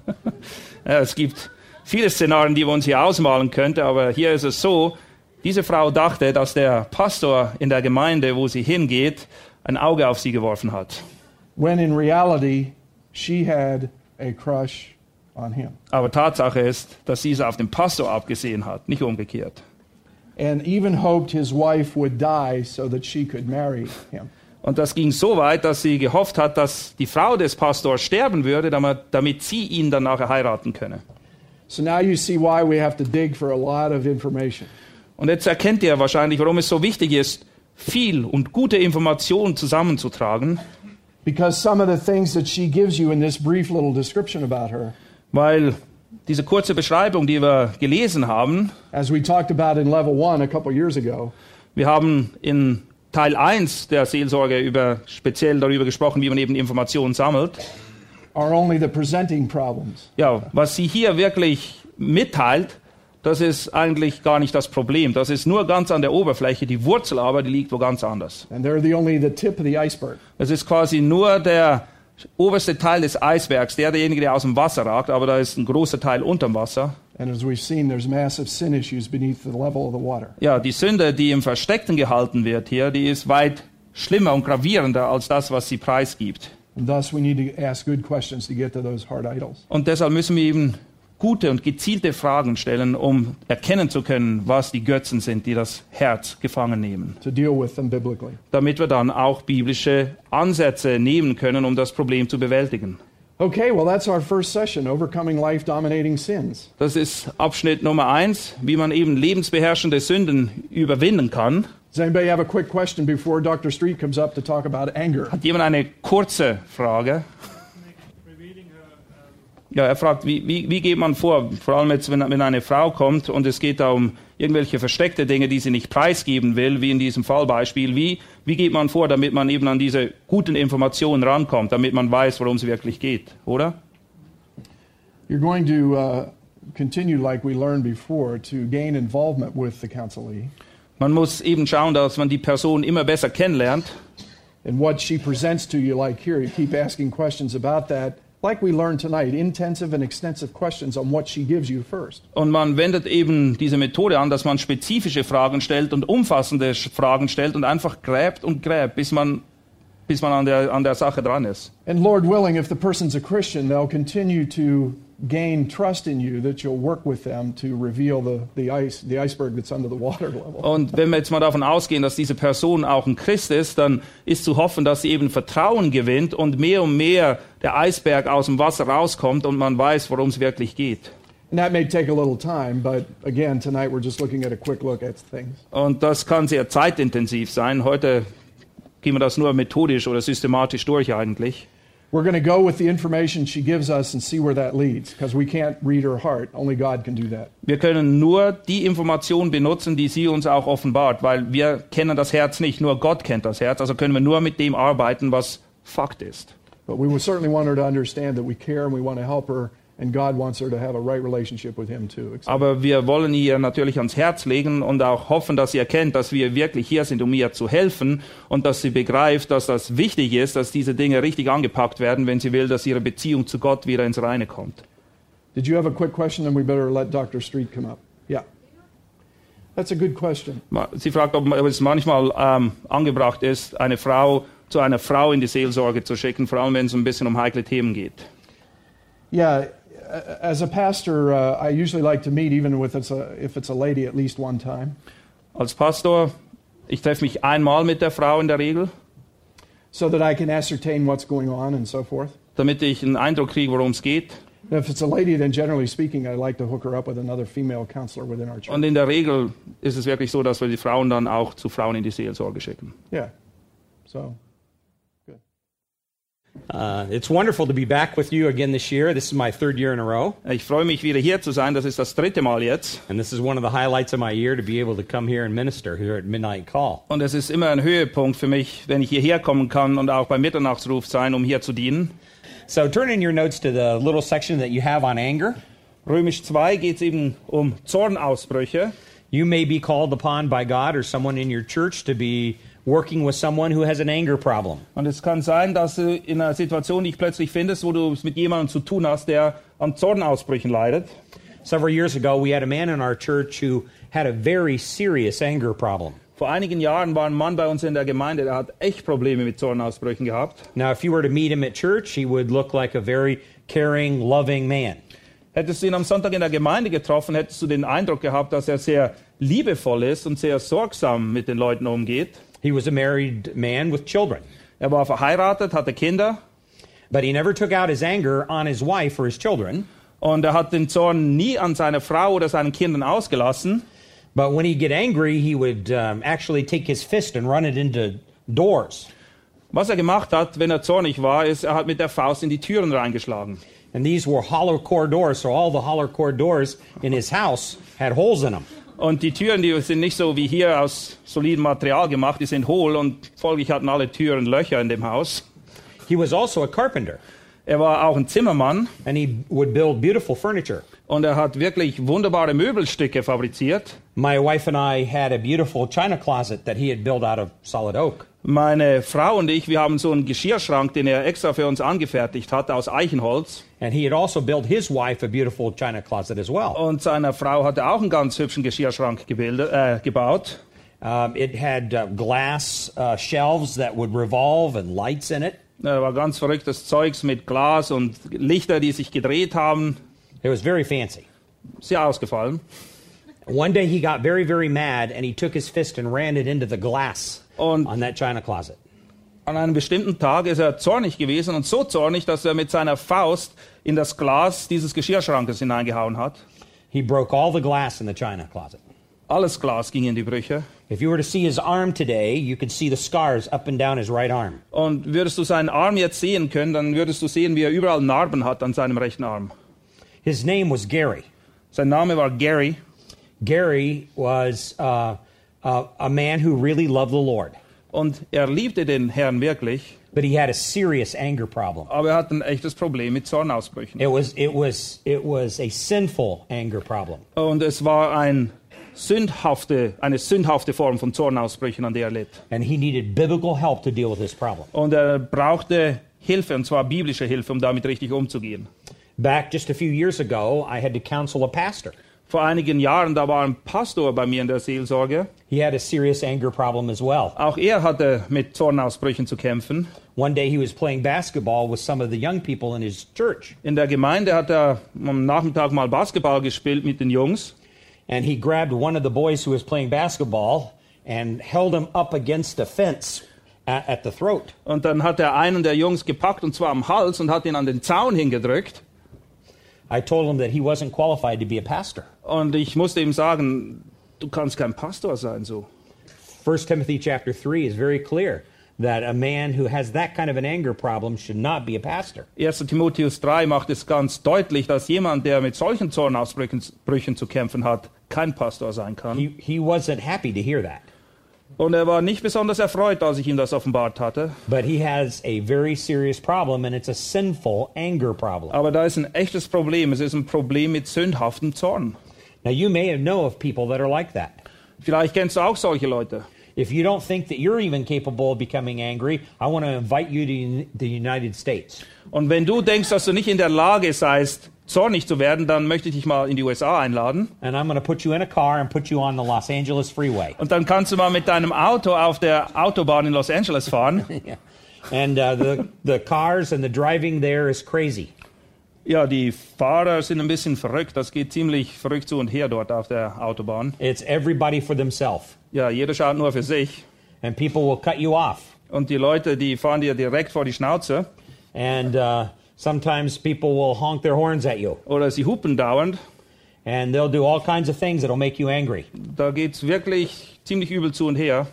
Ja, es gibt viele Szenarien, die wir uns hier ausmalen könnten, aber hier ist es so, diese Frau dachte, dass der Pastor in der Gemeinde, wo sie hingeht, ein Auge auf sie geworfen hat. when in reality, she had a crush on him. Aber Tatsache ist, dass sie es auf den Pastor abgesehen hat, nicht umgekehrt. And even hoped his wife would die so that she could marry him. Und das ging so weit, dass sie gehofft hat, dass die Frau des Pastors sterben würde, damit, sie ihn dann nachher heiraten könne. So now you see why we have to dig for a lot of information. Und jetzt erkennt ihr wahrscheinlich, warum es so wichtig ist, viel und gute Informationen zusammenzutragen, Because some of the things that she gives you in this brief little description about her, weil diese kurze Beschreibung, die wir gelesen haben, as we talked about in level one a couple years ago, wir haben in Teil 1 der Seelsorge über, speziell darüber gesprochen, wie man eben Informationen sammelt. are only the presenting problems. Ja, was sie hier wirklich mitteilt, das ist eigentlich gar nicht das Problem. Das ist nur ganz an der Oberfläche. Die Wurzel aber, die liegt wo ganz anders. And they're the only the tip of the iceberg. Es ist quasi nur der oberste Teil des Eisbergs, der derjenige, der aus dem Wasser ragt, aber da ist ein großer Teil unterm Wasser. Seen. Ja, die Sünde, die im Versteckten gehalten wird hier, die ist weit schlimmer und gravierender als das, was sie preisgibt. To to. Und deshalb müssen wir eben gute und gezielte Fragen stellen, um erkennen zu können, was die Götzen sind, die das Herz gefangen nehmen. to deal with them biblically. Damit wir dann auch biblische Ansätze nehmen können, um das Problem zu bewältigen. Okay, well, that's our first session Overcoming Life Dominating Sins. Das ist Abschnitt Nummer eins, wie man eben lebensbeherrschende Sünden überwinden kann. Does anybody have a quick question before Dr. Street comes up to talk about anger? Hat jemand eine kurze Frage? Ja, er fragt, wie, wie, wie geht man vor, vor allem jetzt, wenn, wenn eine Frau kommt und es geht da um irgendwelche versteckte Dinge, die sie nicht preisgeben will, wie in diesem Fallbeispiel, wie, wie geht man vor, damit man eben an diese guten Informationen rankommt, damit man weiß, worum es wirklich geht, oder? You're going to uh, continue, like we learned before, to gain involvement with the counselee. Man muss eben schauen, dass man die Person immer besser kennenlernt. And what she presents to you, like here, you keep asking questions about that, like we learned tonight, intensive and extensive questions on what she gives you first. Und man wendet eben diese Methode an, dass man spezifische Fragen stellt und umfassende Fragen stellt und einfach gräbt und gräbt, bis man, bis man an, der, an der Sache dran ist. And Lord willing, if the person's a Christian, they'll continue to gain trust in you that you'll work with them to reveal the, the ice, the iceberg that's under the water level. Und wenn wir jetzt mal davon ausgehen, dass diese Person auch ein Christ ist, dann ist zu hoffen, dass sie eben Vertrauen gewinnt und mehr und mehr der Eisberg aus dem Wasser rauskommt und man weiß, worum es wirklich geht. And that may take a little time, but again, tonight we're just looking at a quick look at things. Und das kann sehr zeitintensiv sein. Heute gehen wir das nur methodisch oder systematisch durch eigentlich. We're going to go with the information she gives us and see where that leads, because we can't read her heart. Only God can do that. Wir können nur die Information benutzen, die sie uns auch offenbart, weil wir kennen das Herz nicht, nur Gott kennt das Herz. Also können wir nur mit dem arbeiten, was Fakt ist. But we would certainly want her to understand that we care and we want to help her, and God wants her to have a right relationship with Him too. Aber wir wollen ihr natürlich ans Herz legen und auch hoffen, dass sie erkennt, dass wir wirklich hier sind, um ihr zu helfen und dass sie begreift, dass das wichtig ist, dass diese Dinge richtig angepackt werden, wenn sie will, dass ihre Beziehung zu Gott wieder ins Reine kommt. Did you have a quick question? Then we better let Dr. Street come up. Yeah. That's a good question. Sie fragt, ob es manchmal ähm, angebracht ist, eine Frau zu einer Frau in die Seelsorge zu schicken, vor allem wenn es ein bisschen um heikle Themen geht. Yeah, as a pastor, uh, I usually like to meet, even with it's a, if it's a lady, at least one time, Als Pastor, ich treffe mich einmal mit der Frau in der Regel, so that I can ascertain what's going on and so forth. damit ich einen Eindruck kriege, worum es geht. And if it's a lady, then generally speaking, I like to hook her up with another female counselor within our church. Und in der Regel ist es wirklich so, dass wir die Frauen dann auch zu Frauen in die Seelsorge schicken. Yeah. So, Uh, it's wonderful to be back with you again this year. This is my third year in a row, Ich freue mich wieder hier zu sein. Das ist das dritte Mal jetzt. and this is one of the highlights of my year to be able to come here and minister here at Midnight Call. Und es ist immer ein Höhepunkt für mich, wenn ich hierher kommen kann und auch beim Mitternachtsruf sein, um hier zu dienen. So turn in your notes to the little section that you have on anger. Römisch 2 geht es eben um Zornausbrüche. You may be called upon by God or someone in your church to be working with someone who has an anger problem. Und es kann sein, dass du in einer Situation dich plötzlich findest, wo du es mit jemandem zu tun hast, der an Zornausbrüchen leidet. Several years ago, we had a man in our church who had a very serious anger problem. Vor einigen Jahren war ein Mann bei uns in der Gemeinde, der hat echt Probleme mit Zornausbrüchen gehabt. Now, if you were to meet him at church, he would look like a very caring, loving man. Hättest du ihn am Sonntag in der Gemeinde getroffen, hättest du den Eindruck gehabt, dass er sehr liebevoll ist und sehr sorgsam mit den Leuten umgeht. He was a married man with children. Er war verheiratet, hatte Kinder But he never took out his anger on his wife or his children. und er hat den Zorn nie an seine Frau oder seinen Kindern ausgelassen. But when he'd get angry, he would um, actually take his fist and run it into doors. Was er gemacht hat, wenn er zornig war, ist, er hat mit der Faust in die Türen reingeschlagen. And these were hollow core doors, so all the hollow core doors in his house had holes in them. Und die Türen, die sind nicht so wie hier aus solidem Material gemacht, die sind hohl und folglich hatten alle Türen Löcher in dem Haus. He was also a carpenter, Er war auch ein Zimmermann and he would build beautiful furniture. und er hat wirklich wunderbare Möbelstücke fabriziert. My wife and I had a beautiful china closet that he had built out of solid oak. Meine Frau und ich, wir haben so einen Geschirrschrank, den er extra für uns angefertigt hat aus Eichenholz. And he had also built his wife a beautiful china closet as well. Und seiner Frau hat er auch einen ganz hübschen Geschirrschrank gebildet, äh, gebaut. Um, it had uh, glass uh, shelves that would revolve and lights in it. Da war ganz verrücktes Zeugs mit Glas und Lichter, die sich gedreht haben. It was very fancy. Sehr ausgefallen. One day he got very, very mad and he took his fist and ran it into the glass Und on that china closet. an einem bestimmten Tag ist er zornig gewesen und so zornig, dass er mit seiner Faust in das Glas dieses Geschirrschrankes hineingehauen hat. He broke all the glass in the china closet. Alles Glas ging in die Brüche. If you were to see his arm today, you could see the scars up and down his right arm. Und würdest du seinen Arm jetzt sehen können, dann würdest du sehen, wie er überall Narben hat an seinem rechten Arm. His name was Gary. Sein Name war Gary. Gary was uh, uh, a man who really loved the Lord, Und er liebte den Herrn wirklich, but he had a serious anger problem. aber er hat ein echtes Problem mit Zornausbrüchen. It was, it was, it was a sinful anger problem. Und es war ein sündhafte, eine sündhafte Form von Zornausbrüchen, an der er litt. And he needed biblical help to deal with this problem. Und er brauchte Hilfe, und zwar biblische Hilfe, um damit richtig umzugehen. Back just a few years ago, I had to counsel a pastor. Vor einigen Jahren, da war ein Pastor bei mir in der Seelsorge. He had a serious anger problem as well. Auch er hatte mit Zornausbrüchen zu kämpfen. One day he was playing basketball with some of the young people in his church, In der Gemeinde hat er am Nachmittag mal Basketball gespielt mit den Jungs. and he grabbed one of the boys who was playing basketball and held him up against a fence at, at the throat. Und dann hat er einen der Jungs gepackt, und zwar am Hals, und hat ihn an den Zaun hingedrückt. I told him that he wasn't qualified to be a pastor. Und ich musste ihm sagen, du kannst kein Pastor sein so. 1 Timothy chapter 3 is very clear that a man who has that kind of an anger problem should not be a pastor. 1. Timotheus 3 macht es ganz deutlich, dass jemand, der mit solchen Zornausbrüchen Brüchen zu kämpfen hat, kein Pastor sein kann. He, he wasn't happy to hear that. Und er war nicht besonders erfreut, als ich ihm das offenbart hatte. But he has a very serious problem, and it's a sinful anger problem. Aber da ist ein echtes Problem. Es ist ein Problem mit sündhaftem Zorn. Now, you may know of people that are like that. Vielleicht kennst du auch solche Leute. If you don't think that you're even capable of becoming angry, I want to invite you to the United States. Und wenn du denkst, dass du nicht in der Lage seist, zornig zu werden, dann möchte ich dich mal in die USA einladen. And I'm going to put you in a car and put you on the Los Angeles freeway. Und dann kannst du mal mit deinem Auto auf der Autobahn in Los Angeles fahren. And uh, the, the cars and the driving there is crazy. Ja, die Fahrer sind ein bisschen verrückt. Das geht ziemlich verrückt zu und her dort auf der Autobahn. It's everybody for themselves. Ja, jeder schaut nur für sich. And people will cut you off. Und die Leute, die fahren dir direkt vor die Schnauze. And uh, sometimes people will honk their horns at you. Oder sie hupen dauernd. And they'll do all kinds of things that'll make you angry. Da geht's wirklich ziemlich übel zu und her.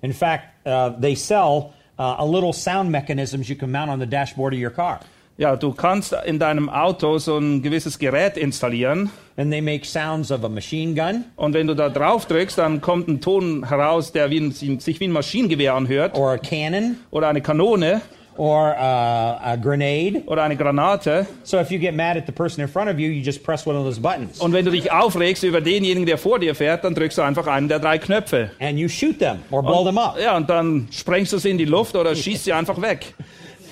In fact, uh, they sell uh, a little sound mechanisms you can mount on the dashboard of your car. Ja, du kannst in deinem Auto so ein gewisses Gerät installieren. And they make sounds of a machine gun Und wenn du da drauf drückst, dann kommt ein Ton heraus, der wie ein, sich wie ein Maschinengewehr anhört. or a cannon Oder eine Kanone. or uh, a grenade. Oder eine Granate. So if you get mad at the person in front of you, you just press one of those buttons Und wenn du dich aufregst über denjenigen, der vor dir fährt, dann drückst du einfach einen der drei Knöpfe. and you shoot them or blow them up. Ja, und dann sprengst du sie in die Luft oder schießt sie einfach weg.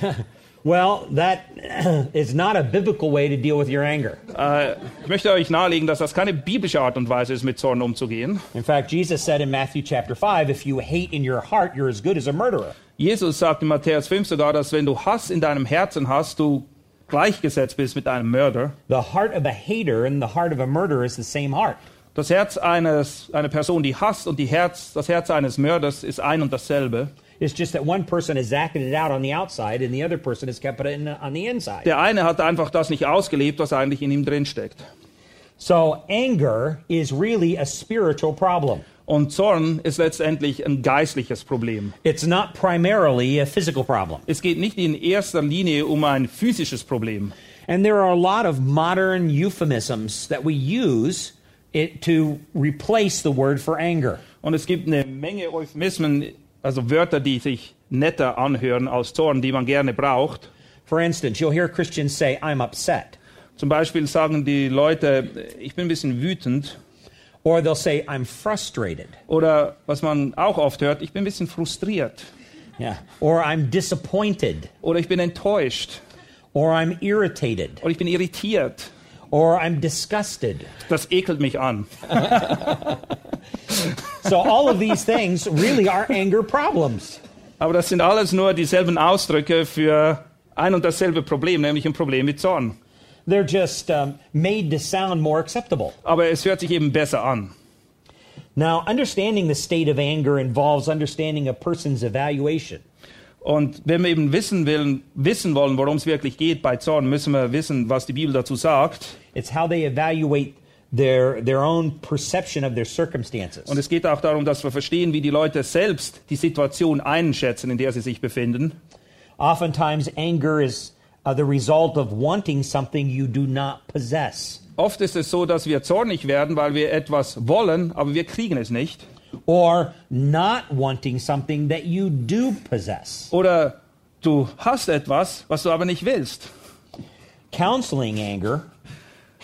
Well, that is not a biblical way to deal with your anger. Äh, ich möchte euch nahelegen, dass das keine biblische Art und Weise ist, mit Zorn umzugehen. In fact, Jesus said in Matthew chapter 5, if you hate in your heart, you're as good as a murderer. Jesus sagt in Matthäus 5 sogar, dass wenn du Hass in deinem Herzen hast, du gleichgesetzt bist mit einem Mörder. The heart of a hater and the heart of a murderer is the same heart. Das Herz eines, einer Person, die hasst und die Herz, das Herz eines Mörders ist ein und dasselbe. It's just that one person has acted it out on the outside and the other person has kept it in, on the inside. Der eine hat einfach das nicht ausgelebt, was eigentlich in ihm drin steckt. So anger is really a spiritual problem. Und Zorn ist letztendlich ein geistliches Problem. It's not primarily a physical problem. Es geht nicht in erster Linie um ein physisches Problem. And there are a lot of modern euphemisms that we use it to replace the word for anger. Und es gibt eine Menge Euphemismen, also Wörter, die sich netter anhören als Zorn, die man gerne braucht. For instance, you'll hear Christians say, I'm upset. Zum Beispiel sagen die Leute, ich bin ein bisschen wütend. Or they'll say, I'm frustrated. Oder was man auch oft hört, ich bin ein bisschen frustriert. Yeah. Or I'm disappointed. Oder ich bin enttäuscht. Or I'm irritated. Oder ich bin irritiert. Or I'm disgusted. Das ekelt mich an. So all of these things really are anger problems. Aber das sind alles nur dieselben Ausdrücke für ein und dasselbe Problem, nämlich ein Problem mit Zorn. They're just um, made to sound more acceptable. Aber es hört sich eben besser an. Now, understanding the state of anger involves understanding a person's evaluation. Und wenn wir eben wissen, will, wissen wollen, worum es wirklich geht bei Zorn, müssen wir wissen, was die Bibel dazu sagt. It's how they evaluate their, their own perception of their circumstances. Und es geht auch darum, dass wir verstehen, wie die Leute selbst die Situation einschätzen, in der sie sich befinden. Oftentimes, anger is uh, the result of wanting something you do not possess. Oft ist es so, dass wir zornig werden, weil wir etwas wollen, aber wir kriegen es nicht. Or not wanting something that you do possess. Oder du hast etwas, was du aber nicht willst. Counseling anger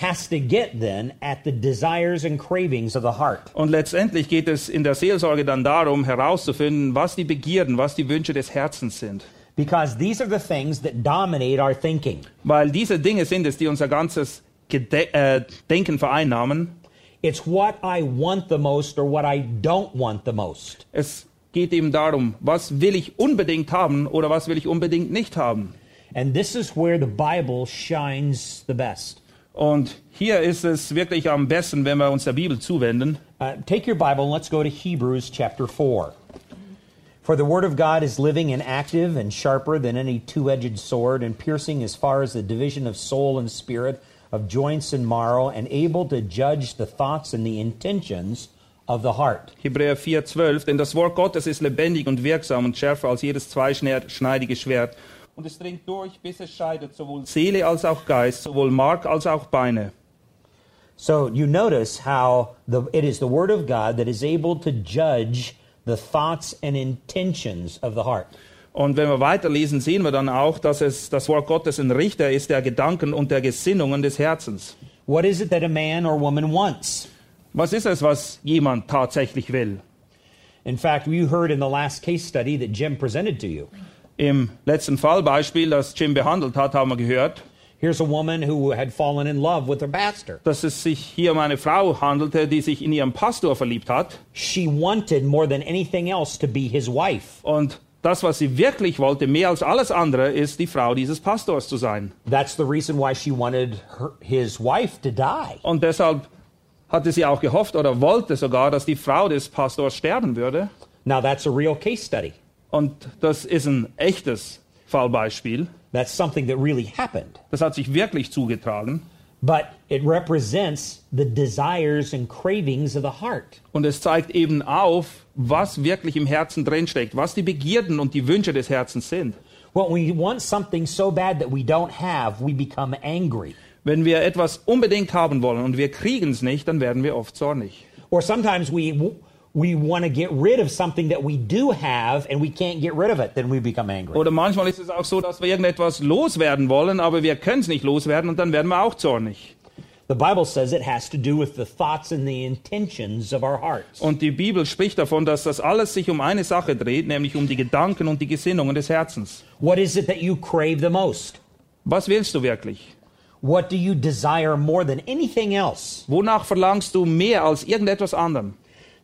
has to get then at the desires and cravings of the heart. Und letztendlich geht es in der Seelsorge dann darum, herauszufinden, was die Begierden, was die Wünsche des Herzens sind. Because these are the things that dominate our thinking. Weil diese Dinge sind es, die unser ganzes Gede äh, Denken vereinnahmen. It's what I want the most or what I don't want the most. Es geht eben darum, was will ich unbedingt haben oder was will ich unbedingt nicht haben. And this is where the Bible shines the best. Und hier ist es wirklich am besten, wenn wir uns der Bibel zuwenden. Uh, take your Bible and let's go to Hebrews chapter 4. For the Word of God is living and active and sharper than any two edged sword, and piercing as far as the division of soul and spirit, of joints and marrow, and able to judge the thoughts and the intentions of the heart. Hebräer 4,12. Denn das Wort Gottes ist lebendig und wirksam und schärfer als jedes zweischneidige Schwert. Und es dringt durch, bis es scheidet sowohl Seele als auch Geist, sowohl Mark als auch Beine. So you notice how the, it is the Word of God that is able to judge the thoughts and intentions of the heart. Und wenn wir weiterlesen, sehen wir dann auch, dass es das Wort Gottes ein Richter ist der Gedanken und der Gesinnungen des Herzens. What is it that a man or woman wants? Was ist es, was jemand tatsächlich will? In fact, you heard in the last case study that Jim presented to you. Im letzten Fallbeispiel, das Jim behandelt hat, haben wir gehört, Here's a woman who had fallen in love with her pastor. dass es sich hier um eine Frau handelte, die sich in ihren Pastor verliebt hat. She wanted more than anything else to be his wife. Und das, was sie wirklich wollte, mehr als alles andere, ist die Frau dieses Pastors zu sein. That's the reason why she wanted her, his wife to die. Und deshalb hatte sie auch gehofft oder wollte sogar, dass die Frau des Pastors sterben würde. Now, that's a real case study. Und das ist ein echtes Fallbeispiel. That's something that really happened. Das hat sich wirklich zugetragen. But it represents the desires and cravings of the heart. Und es zeigt eben auf, was wirklich im Herzen drinsteckt, was die Begierden und die Wünsche des Herzens sind. When we want something so bad that we don't have, we become angry. Wenn wir etwas unbedingt haben wollen und wir kriegen es nicht, dann werden wir oft zornig. Or sometimes we we want to get rid of something that we do have and we can't get rid of it, then we become angry. Oder manchmal ist es auch so, dass wir irgendetwas loswerden wollen, aber wir können es nicht loswerden und dann werden wir auch zornig. The Bible says it has to do with the thoughts and the intentions of our hearts. Und die Bibel spricht davon, dass das alles sich um eine Sache dreht, nämlich um die Gedanken und die Gesinnungen des Herzens. What is it that you crave the most? Was willst du wirklich? What do you desire more than anything else? Wonach verlangst du mehr als irgendetwas anderem?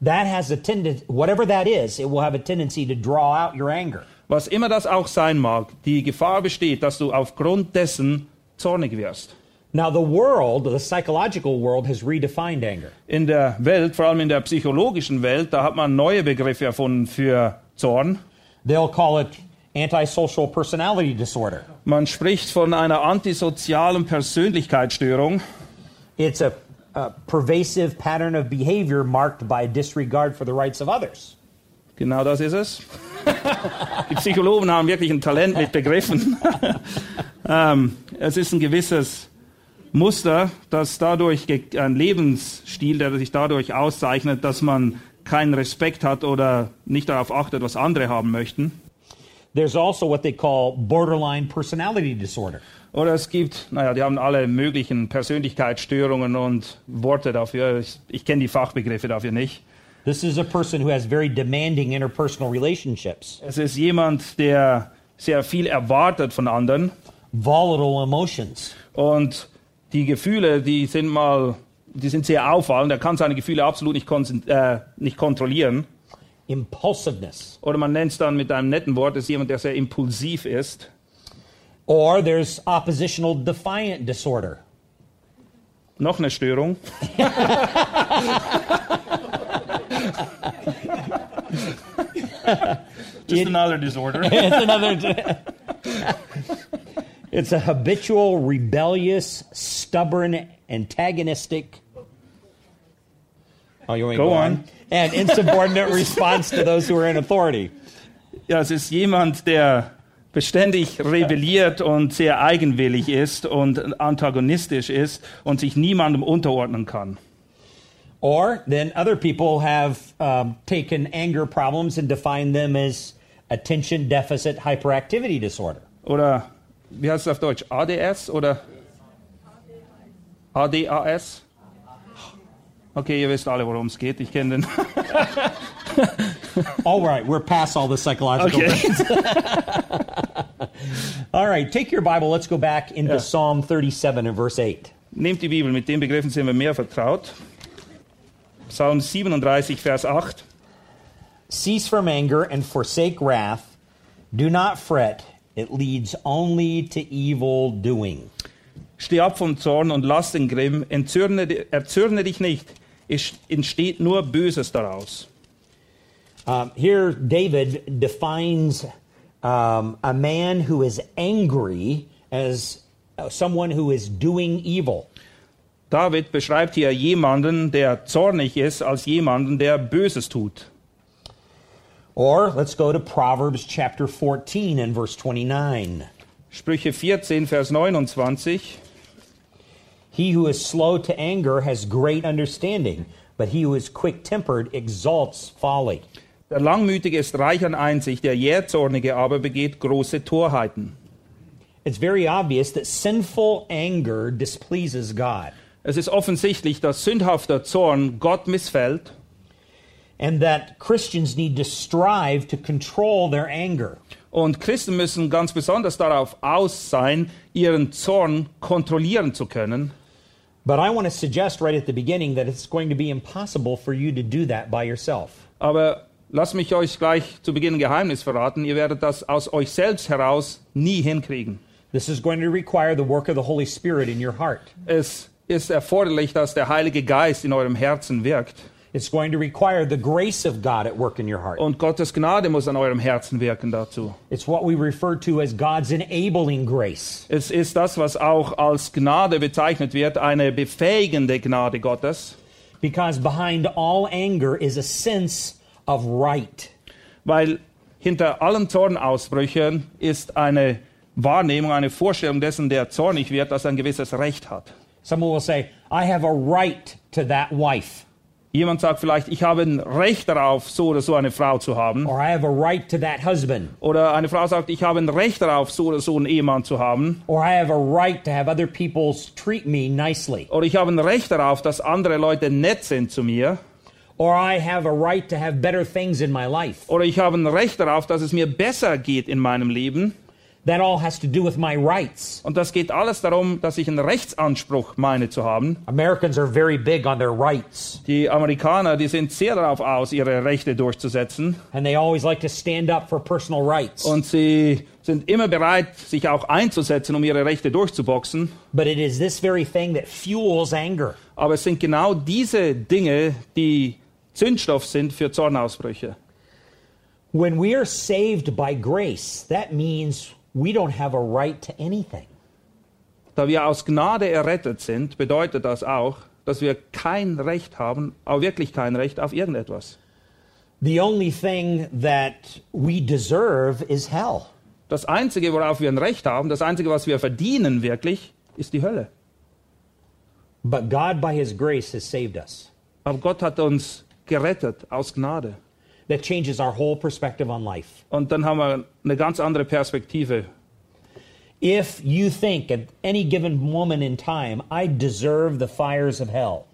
That has a tendency, whatever that is, it will have a tendency to draw out your anger. Was immer das auch sein mag, die Gefahr besteht, dass du aufgrund dessen zornig wirst. Now, the world, the psychological world, has redefined anger. In der Welt, vor allem in der psychologischen Welt, da hat man neue Begriffe erfunden für Zorn. They'll call it antisocial personality disorder. Man spricht von einer antisozialen Persönlichkeitsstörung. It's a, a pervasive pattern of behavior marked by disregard for the rights of others. Genau das ist es. Die Psychologen haben wirklich ein Talent mit Begriffen. ähm, es ist ein gewisses Muster, das dadurch, ein Lebensstil, der sich dadurch auszeichnet, dass man keinen Respekt hat oder nicht darauf achtet, was andere haben möchten. There's also what they call borderline personality disorder. Oder es gibt, naja, die haben alle möglichen Persönlichkeitsstörungen und Worte dafür. Ich, ich kenne die Fachbegriffe dafür nicht. This is a person who has very demanding interpersonal relationships, Es ist jemand, der sehr viel erwartet von anderen volatile emotions, und die Gefühle, die sind mal, die sind sehr auffallend. Er kann seine Gefühle absolut nicht, äh, nicht kontrollieren. impulsiveness, Oder man nennt es dann mit einem netten Wort, ist jemand, der sehr impulsiv ist. Or there's oppositional defiant disorder. Noch eine Störung. Just another disorder. it's another. it's a habitual, rebellious, stubborn, antagonistic. Oh, you want me to Go go on. on? And insubordinate response to those who are in authority. Ja, es ist jemand, der beständig rebelliert und sehr eigenwillig ist und antagonistisch ist und sich niemandem unterordnen kann. Or then other people have um, taken anger problems and defined them as attention deficit hyperactivity disorder. Oder wie heißt es auf Deutsch? ADS oder ADAS? Okay, ihr wisst alle, worum es geht. Ich kenne den. all right, we're past all the psychological Okay. things. all right, take your Bible. Let's go back into Yeah. Psalm 37 and verse 8. Nehmt die Bibel, mit den Begriffen sind wir mehr vertraut. Psalm 37, Vers 8. Cease from anger and forsake wrath. Do not fret, it leads only to evil doing. Steh ab vom Zorn und lass den Grimm, entzürne, erzürne dich nicht, es entsteht nur Böses daraus. Um, here, David defines um, a man who is angry as uh, someone who is doing evil. David beschreibt hier jemanden, der zornig ist, als jemanden, der Böses tut. Or let's go to Proverbs chapter 14 and verse 29. Sprüche 14, Vers 29. He who is slow to anger has great understanding, but he who is quick tempered exalts folly. Der Langmütige ist reich an Einsicht, der Jähzornige aber begeht große Torheiten. It's very obvious that sinful anger displeases God, Es ist offensichtlich, dass sündhafter Zorn Gott missfällt and that Christians need to strive to control their anger. und Christen müssen ganz besonders darauf aus sein, ihren Zorn kontrollieren zu können. But I want to suggest right at the beginning that it's going to be impossible for you to do that by yourself. Aber lasst mich euch gleich zu Beginn ein Geheimnis verraten. Ihr werdet das aus euch selbst heraus nie hinkriegen. This is going to require the work of the Holy Spirit in your heart. Es ist erforderlich, dass der Heilige Geist in eurem Herzen wirkt. It's going to require the grace of God at work in your heart. Und Gottes Gnade muss an eurem Herzen wirken dazu. It's what we refer to as God's enabling grace. Es ist das, was auch als Gnade bezeichnet wird, eine befähigende Gnade Gottes. Because behind all anger is a sense of right. Weil hinter allen Zornausbrüchen ist eine Wahrnehmung, eine Vorstellung dessen, der zornig wird, dass er ein gewisses Recht hat. Someone will say, I have a right to that wife, Jemand sagt vielleicht, ich habe ein Recht darauf, so oder so eine Frau zu haben. or I have a right to that husband, Oder eine Frau sagt, ich habe ein Recht darauf, so oder so einen Ehemann zu haben. or I have a right to have other people treat me nicely, Oder ich habe ein Recht darauf, dass andere Leute nett sind zu mir. Oder ich habe ein Recht darauf, dass es mir besser geht in meinem Leben. That all has to do with my rights. Und das geht alles darum, dass ich einen Rechtsanspruch meine zu haben. Americans are very big on their rights, Die Amerikaner, die sind sehr darauf aus, ihre Rechte durchzusetzen. and they always like to stand up for personal rights. Und sie sind immer bereit, sich auch einzusetzen, um ihre Rechte durchzuboxen. But it is this very thing that fuels anger. Aber es sind genau diese Dinge, die Zündstoff sind für Zornausbrüche. When we are saved by grace, that means we don't have a right to anything. Da wir aus Gnade errettet sind, bedeutet das auch, dass wir kein Recht haben, aber wirklich kein Recht auf irgendetwas. The only thing that we deserve is hell. Das Einzige, worauf wir ein Recht haben, das Einzige, was wir verdienen wirklich, ist die Hölle. But God, by His grace, has saved us. Aber Gott hat uns gerettet aus Gnade. That changes our whole perspective on life. Und dann haben wir eine ganz andere Perspektive. If you think at any given moment in time, I deserve the fires of hell,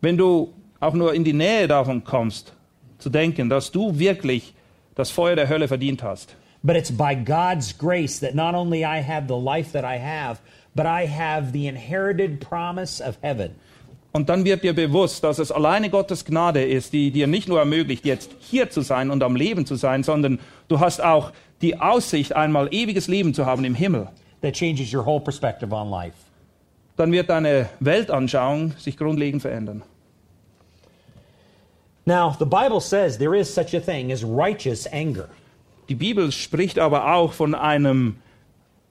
Wenn du auch nur in die Nähe davon kommst, zu denken, dass du wirklich das Feuer der Hölle verdient hast. but it's by God's grace that not only I have the life that I have, but I have the inherited promise of heaven. Und dann wird dir bewusst, dass es alleine Gottes Gnade ist, die dir nicht nur ermöglicht, jetzt hier zu sein und am Leben zu sein, sondern du hast auch die Aussicht, einmal ewiges Leben zu haben im Himmel. That changes your whole perspective on life. Dann wird deine Weltanschauung sich grundlegend verändern. Now, the Bible says there is such a thing as righteous anger. Die Bibel spricht aber auch von einem,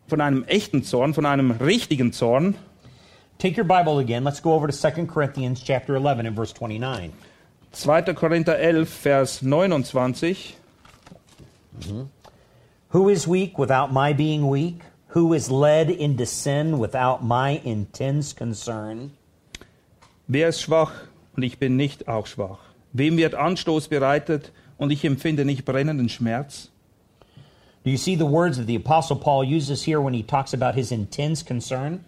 von einem echten Zorn, von einem richtigen Zorn. Take your Bible again. Let's go over to 2 Corinthians chapter 11 and verse 29. 2. Korinther 11, Vers 29. Mm-hmm. Who is weak without my being weak? Who is led into sin without my intense concern? Wer ist schwach und ich bin nicht auch schwach? Wem wird Anstoß bereitet und ich empfinde nicht brennenden Schmerz? Do you see the words that the Apostle Paul uses here when he talks about his intense concern?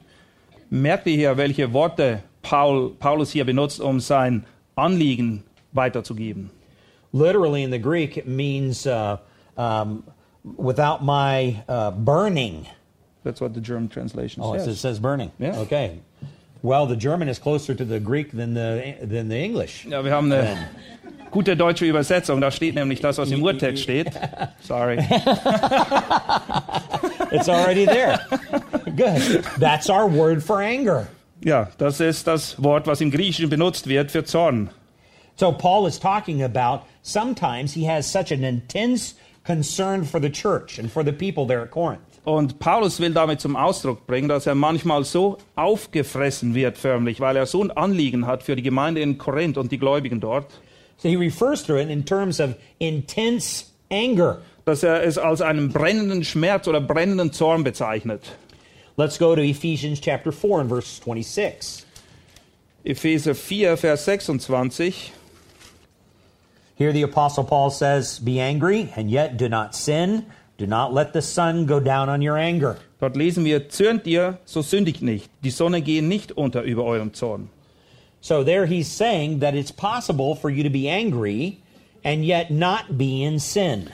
Merkt ihr hier, welche Worte Paul, Paulus hier benutzt, um sein Anliegen weiterzugeben? Literally in the Greek, it means uh, um, without my uh, burning. That's what the German translation Oh, it says. says- says burning. Yeah. Okay. Well, the German is closer to the Greek than the than the English. Ja, wir haben eine gute deutsche Übersetzung. Da steht nämlich das, was im Urtext steht. Sorry. It's already there. Good. That's our word for anger. Ja, das ist das Wort, was im Griechischen benutzt wird für Zorn. So Paul is talking about sometimes he has such an intense concern for the church and for the people there at Corinth. Und Paulus will damit zum Ausdruck bringen, dass er manchmal so aufgefressen wird förmlich, weil er so ein Anliegen hat für die Gemeinde in Korinth und die Gläubigen dort, So he refers to it in terms of intense anger. dass er es als einen brennenden Schmerz oder brennenden Zorn bezeichnet. Let's go to Ephesians chapter 4 and verse 26. Epheser 4, Vers 26. Here the apostle Paul says, "Be angry and yet do not sin. Do not let the sun go down on your anger." Dort lesen wir, zürnt ihr, so sündigt nicht. Die Sonne gehe nicht unter über eurem Zorn. So there he's saying that it's possible for you to be angry and yet not be in sin.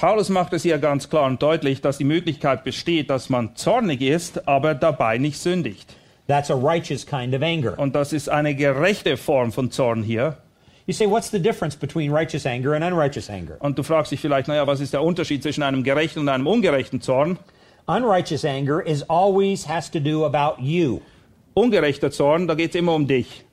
Paulus macht es hier ganz klar und deutlich, dass die Möglichkeit besteht, dass man zornig ist, aber dabei nicht sündigt. That's a righteous kind of anger. Und das ist eine gerechte Form von Zorn hier. You say, what's the difference between righteous anger and unrighteous anger? Und du fragst dich vielleicht, naja, was ist der Unterschied zwischen einem gerechten und einem ungerechten Zorn? Unrighteous anger is always has to do about you. Ungerechter Zorn, da geht es immer um dich.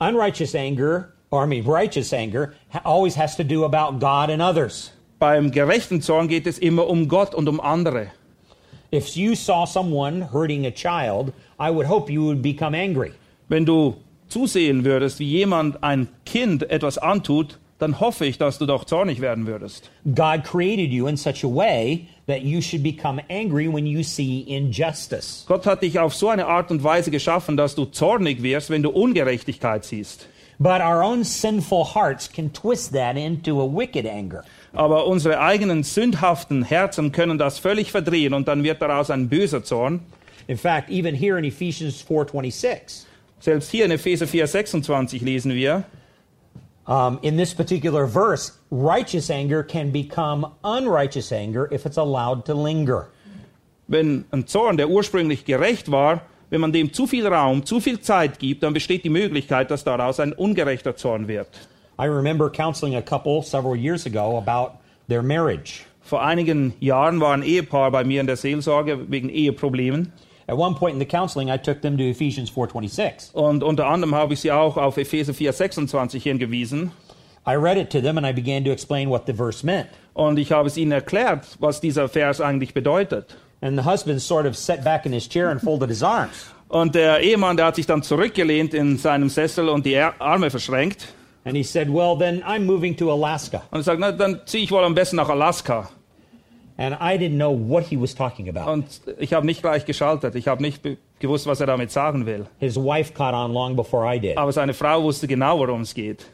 Unrighteous anger, or I mean righteous anger, always has to do about God and others. Beim gerechten Zorn geht es immer um Gott und um andere. If you saw someone hurting a child, I would hope you would become angry. Wenn du zusehen würdest, wie jemand ein Kind etwas antut, dann hoffe ich, dass du doch zornig werden würdest. God created you in such a way that you should become angry when you see injustice. Gott hat dich auf so eine Art und Weise geschaffen, dass du zornig wirst, wenn du Ungerechtigkeit siehst. But our own sinful hearts can twist that into a wicked anger. Aber unsere eigenen sündhaften Herzen können das völlig verdrehen und dann wird daraus ein böser Zorn. In fact, even here in Ephesians 4:26, Selbst hier in Epheser 4, 26 lesen wir, um, in this particular verse, righteous anger can become unrighteous anger if it's allowed to linger. wenn ein Zorn, der ursprünglich gerecht war, wenn man dem zu viel Raum, zu viel Zeit gibt, dann besteht die Möglichkeit, dass daraus ein ungerechter Zorn wird. I remember counseling a couple several years ago about their marriage. Vor einigen Jahren war ein Ehepaar bei mir in der Seelsorge wegen Eheproblemen. At one point in the counseling, I took them to Ephesians 4:26. Und unter anderem habe ich sie auch auf Epheser 4, 26 hingewiesen. I read it to them and I began to explain what the verse meant. Und ich habe es ihnen erklärt, was dieser Vers eigentlich bedeutet. And the husband sort of sat back in his chair and folded his arms. Und der Ehemann, der hat sich dann zurückgelehnt in seinem Sessel und die Arme verschränkt. And he said, Well, then I'm moving to Alaska. Und er sagt, na, dann ziehe ich wohl am besten nach Alaska. And I didn't know what he was talking about. Und ich habe nicht gleich geschaltet. Ich habe nicht gewusst, was er damit sagen will. His wife caught on long before I did. Aber seine Frau wusste genau, worum es geht.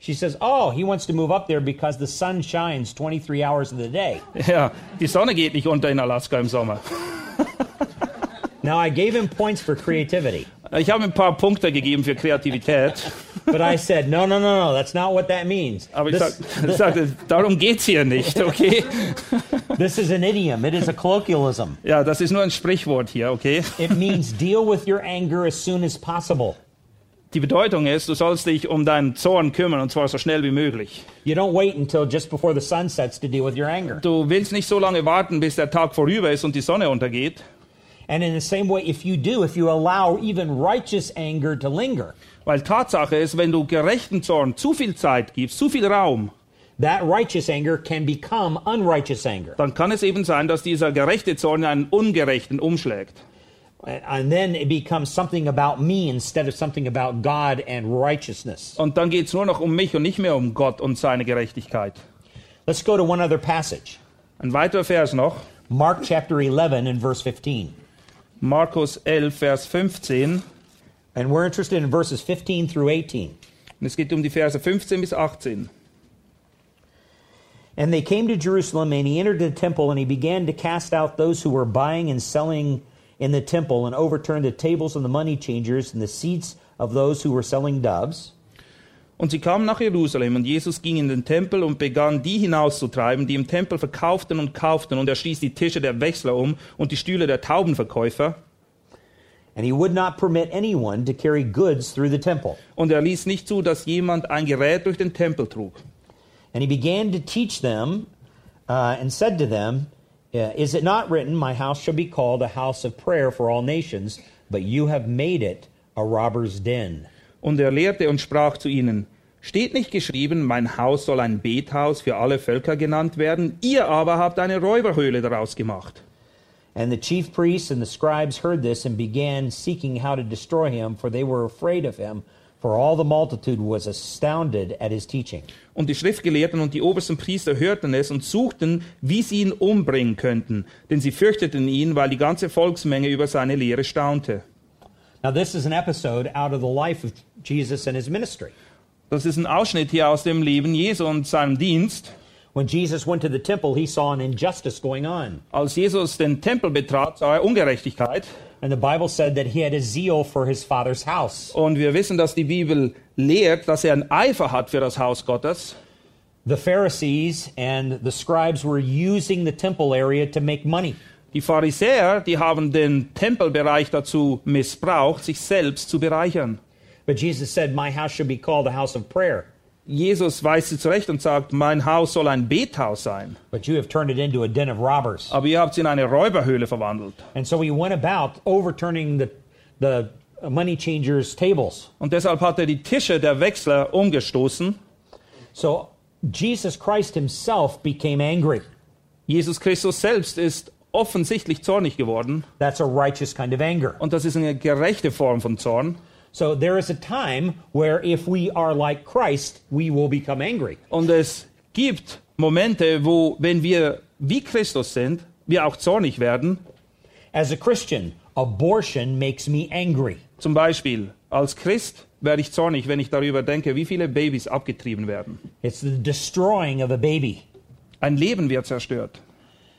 She says, Oh, he wants to move up there because the sun shines 23 hours of the day. Ja, die Sonne geht nicht unter in Alaska im Sommer. Now, I gave him points for creativity, Ich habe ihm ein paar Punkte gegeben für Kreativität. but I said, No, no, no, no, that's not what that means. Aber ich, This, sag, ich sagte, darum geht's hier nicht, okay? this is an idiom, it is a colloquialism. Ja, das ist nur ein Sprichwort hier, okay? It means deal with your anger as soon as possible. Die Bedeutung ist, du sollst dich um deinen Zorn kümmern und zwar so schnell wie möglich. You don't wait until just before the sun sets to deal with your anger. Du willst nicht so lange warten, bis der Tag vorüber ist und die Sonne untergeht. And in the same way, if you do, if you allow even righteous anger to linger, Weil Tatsache ist, wenn du gerechten Zorn zu viel Zeit gibst, zu viel Raum, that righteous anger can become unrighteous anger. dann kann es eben sein, dass dieser gerechte Zorn in einen ungerechten umschlägt. And then it becomes something about me instead of something about God and righteousness. Und dann geht es nur noch um mich und nicht mehr um Gott und seine Gerechtigkeit. Let's go to one other passage. Ein weiterer Vers noch, Mark chapter 11 and verse 15. Markus 11, Vers 15. And we're interested in verses 15 through 18. Und es geht um die Verse 15 bis 18. And they came to Jerusalem, and he entered the temple, and he began to cast out those who were buying and selling in the temple, and overturned the tables of the money changers and the seats of those who were selling doves. Und sie kamen nach Jerusalem, und Jesus ging in den Tempel und begann, die hinauszutreiben, die im Tempel verkauften und kauften, und er stieß die Tische der Wechsler um und die Stühle der Taubenverkäufer. And he would not permit anyone to carry goods through the temple. Und er ließ nicht zu, dass jemand ein Gerät durch den Tempel trug. And he began to teach them uh, and said to them, uh, Is it not written, My house shall be called a house of prayer for all nations, but you have made it a robber's den? Und er lehrte und sprach zu ihnen, Steht nicht geschrieben, mein Haus soll ein Bethaus für alle Völker genannt werden, ihr aber habt eine Räuberhöhle daraus gemacht. And the chief priests and the scribes heard this and began seeking how to destroy him, for they were afraid of him, for all the multitude was astounded at his teaching. Und die Schriftgelehrten und die obersten Priester hörten es und suchten, wie sie ihn umbringen könnten, denn sie fürchteten ihn, weil die ganze Volksmenge über seine Lehre staunte. Now, this is an episode out of the life of Jesus and his ministry. Das ist ein Ausschnitt hier aus dem Leben Jesu und seinem Dienst. When Jesus went to the temple, he saw an injustice going on. Als Jesus den Tempel betrat, sah er Ungerechtigkeit. And the Bible said that he had a zeal for his father's house. Und wir wissen, dass die Bibel lehrt, dass er einen Eifer hat für das Haus Gottes. The Pharisees and the scribes were using the temple area to make money. Die Pharisäer, die haben den Tempelbereich dazu missbraucht, sich selbst zu bereichern. But Jesus said, My house should be called a house of prayer. Jesus weist sie zurecht und sagt, mein Haus soll ein Bethaus sein. But you have turned it into a den of robbers. Aber ihr habt es in eine Räuberhöhle verwandelt. And so he went about overturning the, the money changers' tables. Und deshalb hat er die Tische der Wechsler umgestoßen. So Jesus Christ himself became angry. Jesus Christus selbst ist offensichtlich zornig geworden. That's a righteous kind of anger. Und das ist eine gerechte Form von Zorn. So there is a time where if we are like Christ, we will become angry. Und es gibt Momente, wo, wenn wir wie Christus sind, wir auch zornig werden. As a Christian, abortion makes me angry. Zum Beispiel, als Christ werde ich zornig, wenn ich darüber denke, wie viele Babys abgetrieben werden. It's the destroying of a baby. Ein Leben wird zerstört.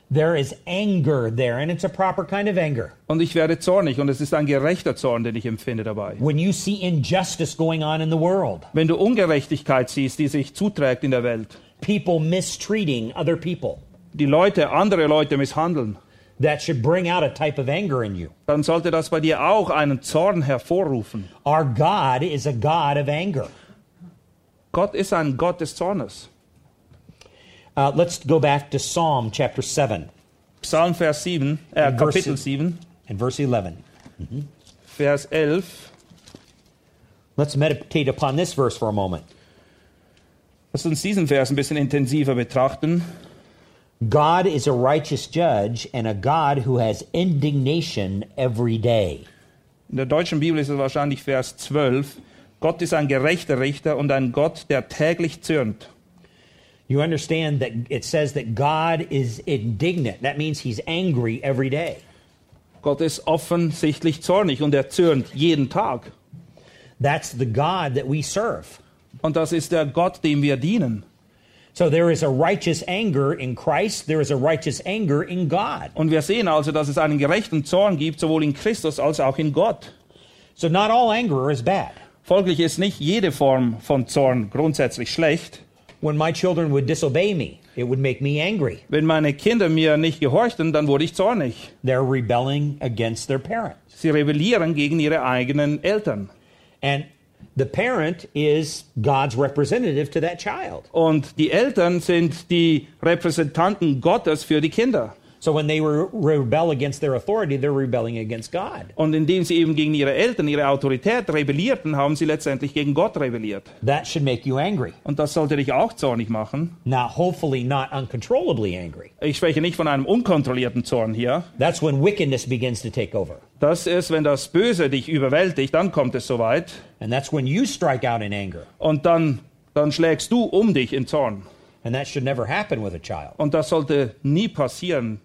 There is anger there, and it's a proper kind of anger. Und ich werde zornig und es ist ein gerechter Zorn, den ich empfinde dabei. When you see injustice going on in the world, Wenn du Ungerechtigkeit siehst, die sich zuträgt in der Welt, people mistreating other people, die Leute andere Leute misshandeln, that should bring out a type of anger in you. dann sollte das bei dir auch einen Zorn hervorrufen. Our God is a God of anger. Gott ist ein Gott des Zornes. Uh, let's go back to Psalm chapter 7 Psalm Vers 7, äh, Verse- Kapitel 7, and verse 11. Vers 11. Let's meditate upon this verse for a moment. Lass uns diesen Vers ein bisschen intensiver betrachten. God is a righteous judge and a God who has indignation every day. In der deutschen Bibel ist es wahrscheinlich Vers 12. Gott ist ein gerechter Richter und ein Gott, der täglich zürnt. You understand that it says that God is indignant. That means he's angry every day. Gott ist offensichtlich zornig und er zürnt jeden Tag. That's the God that we serve. Und das ist der Gott, dem wir dienen. So there is a righteous anger in Christ, there is a righteous anger in God. Und wir sehen also, dass es einen gerechten Zorn gibt, sowohl in Christus als auch in Gott. So not all anger is bad. Folglich ist nicht jede Form von Zorn grundsätzlich schlecht. When my children would disobey me, it would make me angry. Wenn meine Kinder mir nicht gehorchten, dann wurde ich zornig. They're rebelling against their parent. Sie rebellieren gegen ihre eigenen Eltern. And the parent is God's representative to that child. Und die Eltern sind die Repräsentanten Gottes für die Kinder. So when they re- rebel against their authority, they're rebelling against God. Und indem sie eben gegen ihre Eltern, ihre Autorität rebellierten, haben sie letztendlich gegen Gott rebelliert. That should make you angry. Und das sollte dich auch zornig machen. Now, hopefully, not uncontrollably angry. Ich spreche nicht von einem unkontrollierten Zorn hier. That's when wickedness begins to take over. Das ist, wenn das Böse dich überwältigt, dann kommt es soweit. And that's when you strike out in anger. Und dann, dann schlägst du um dich in Zorn. And that should never happen with a child. Und das sollte nie passieren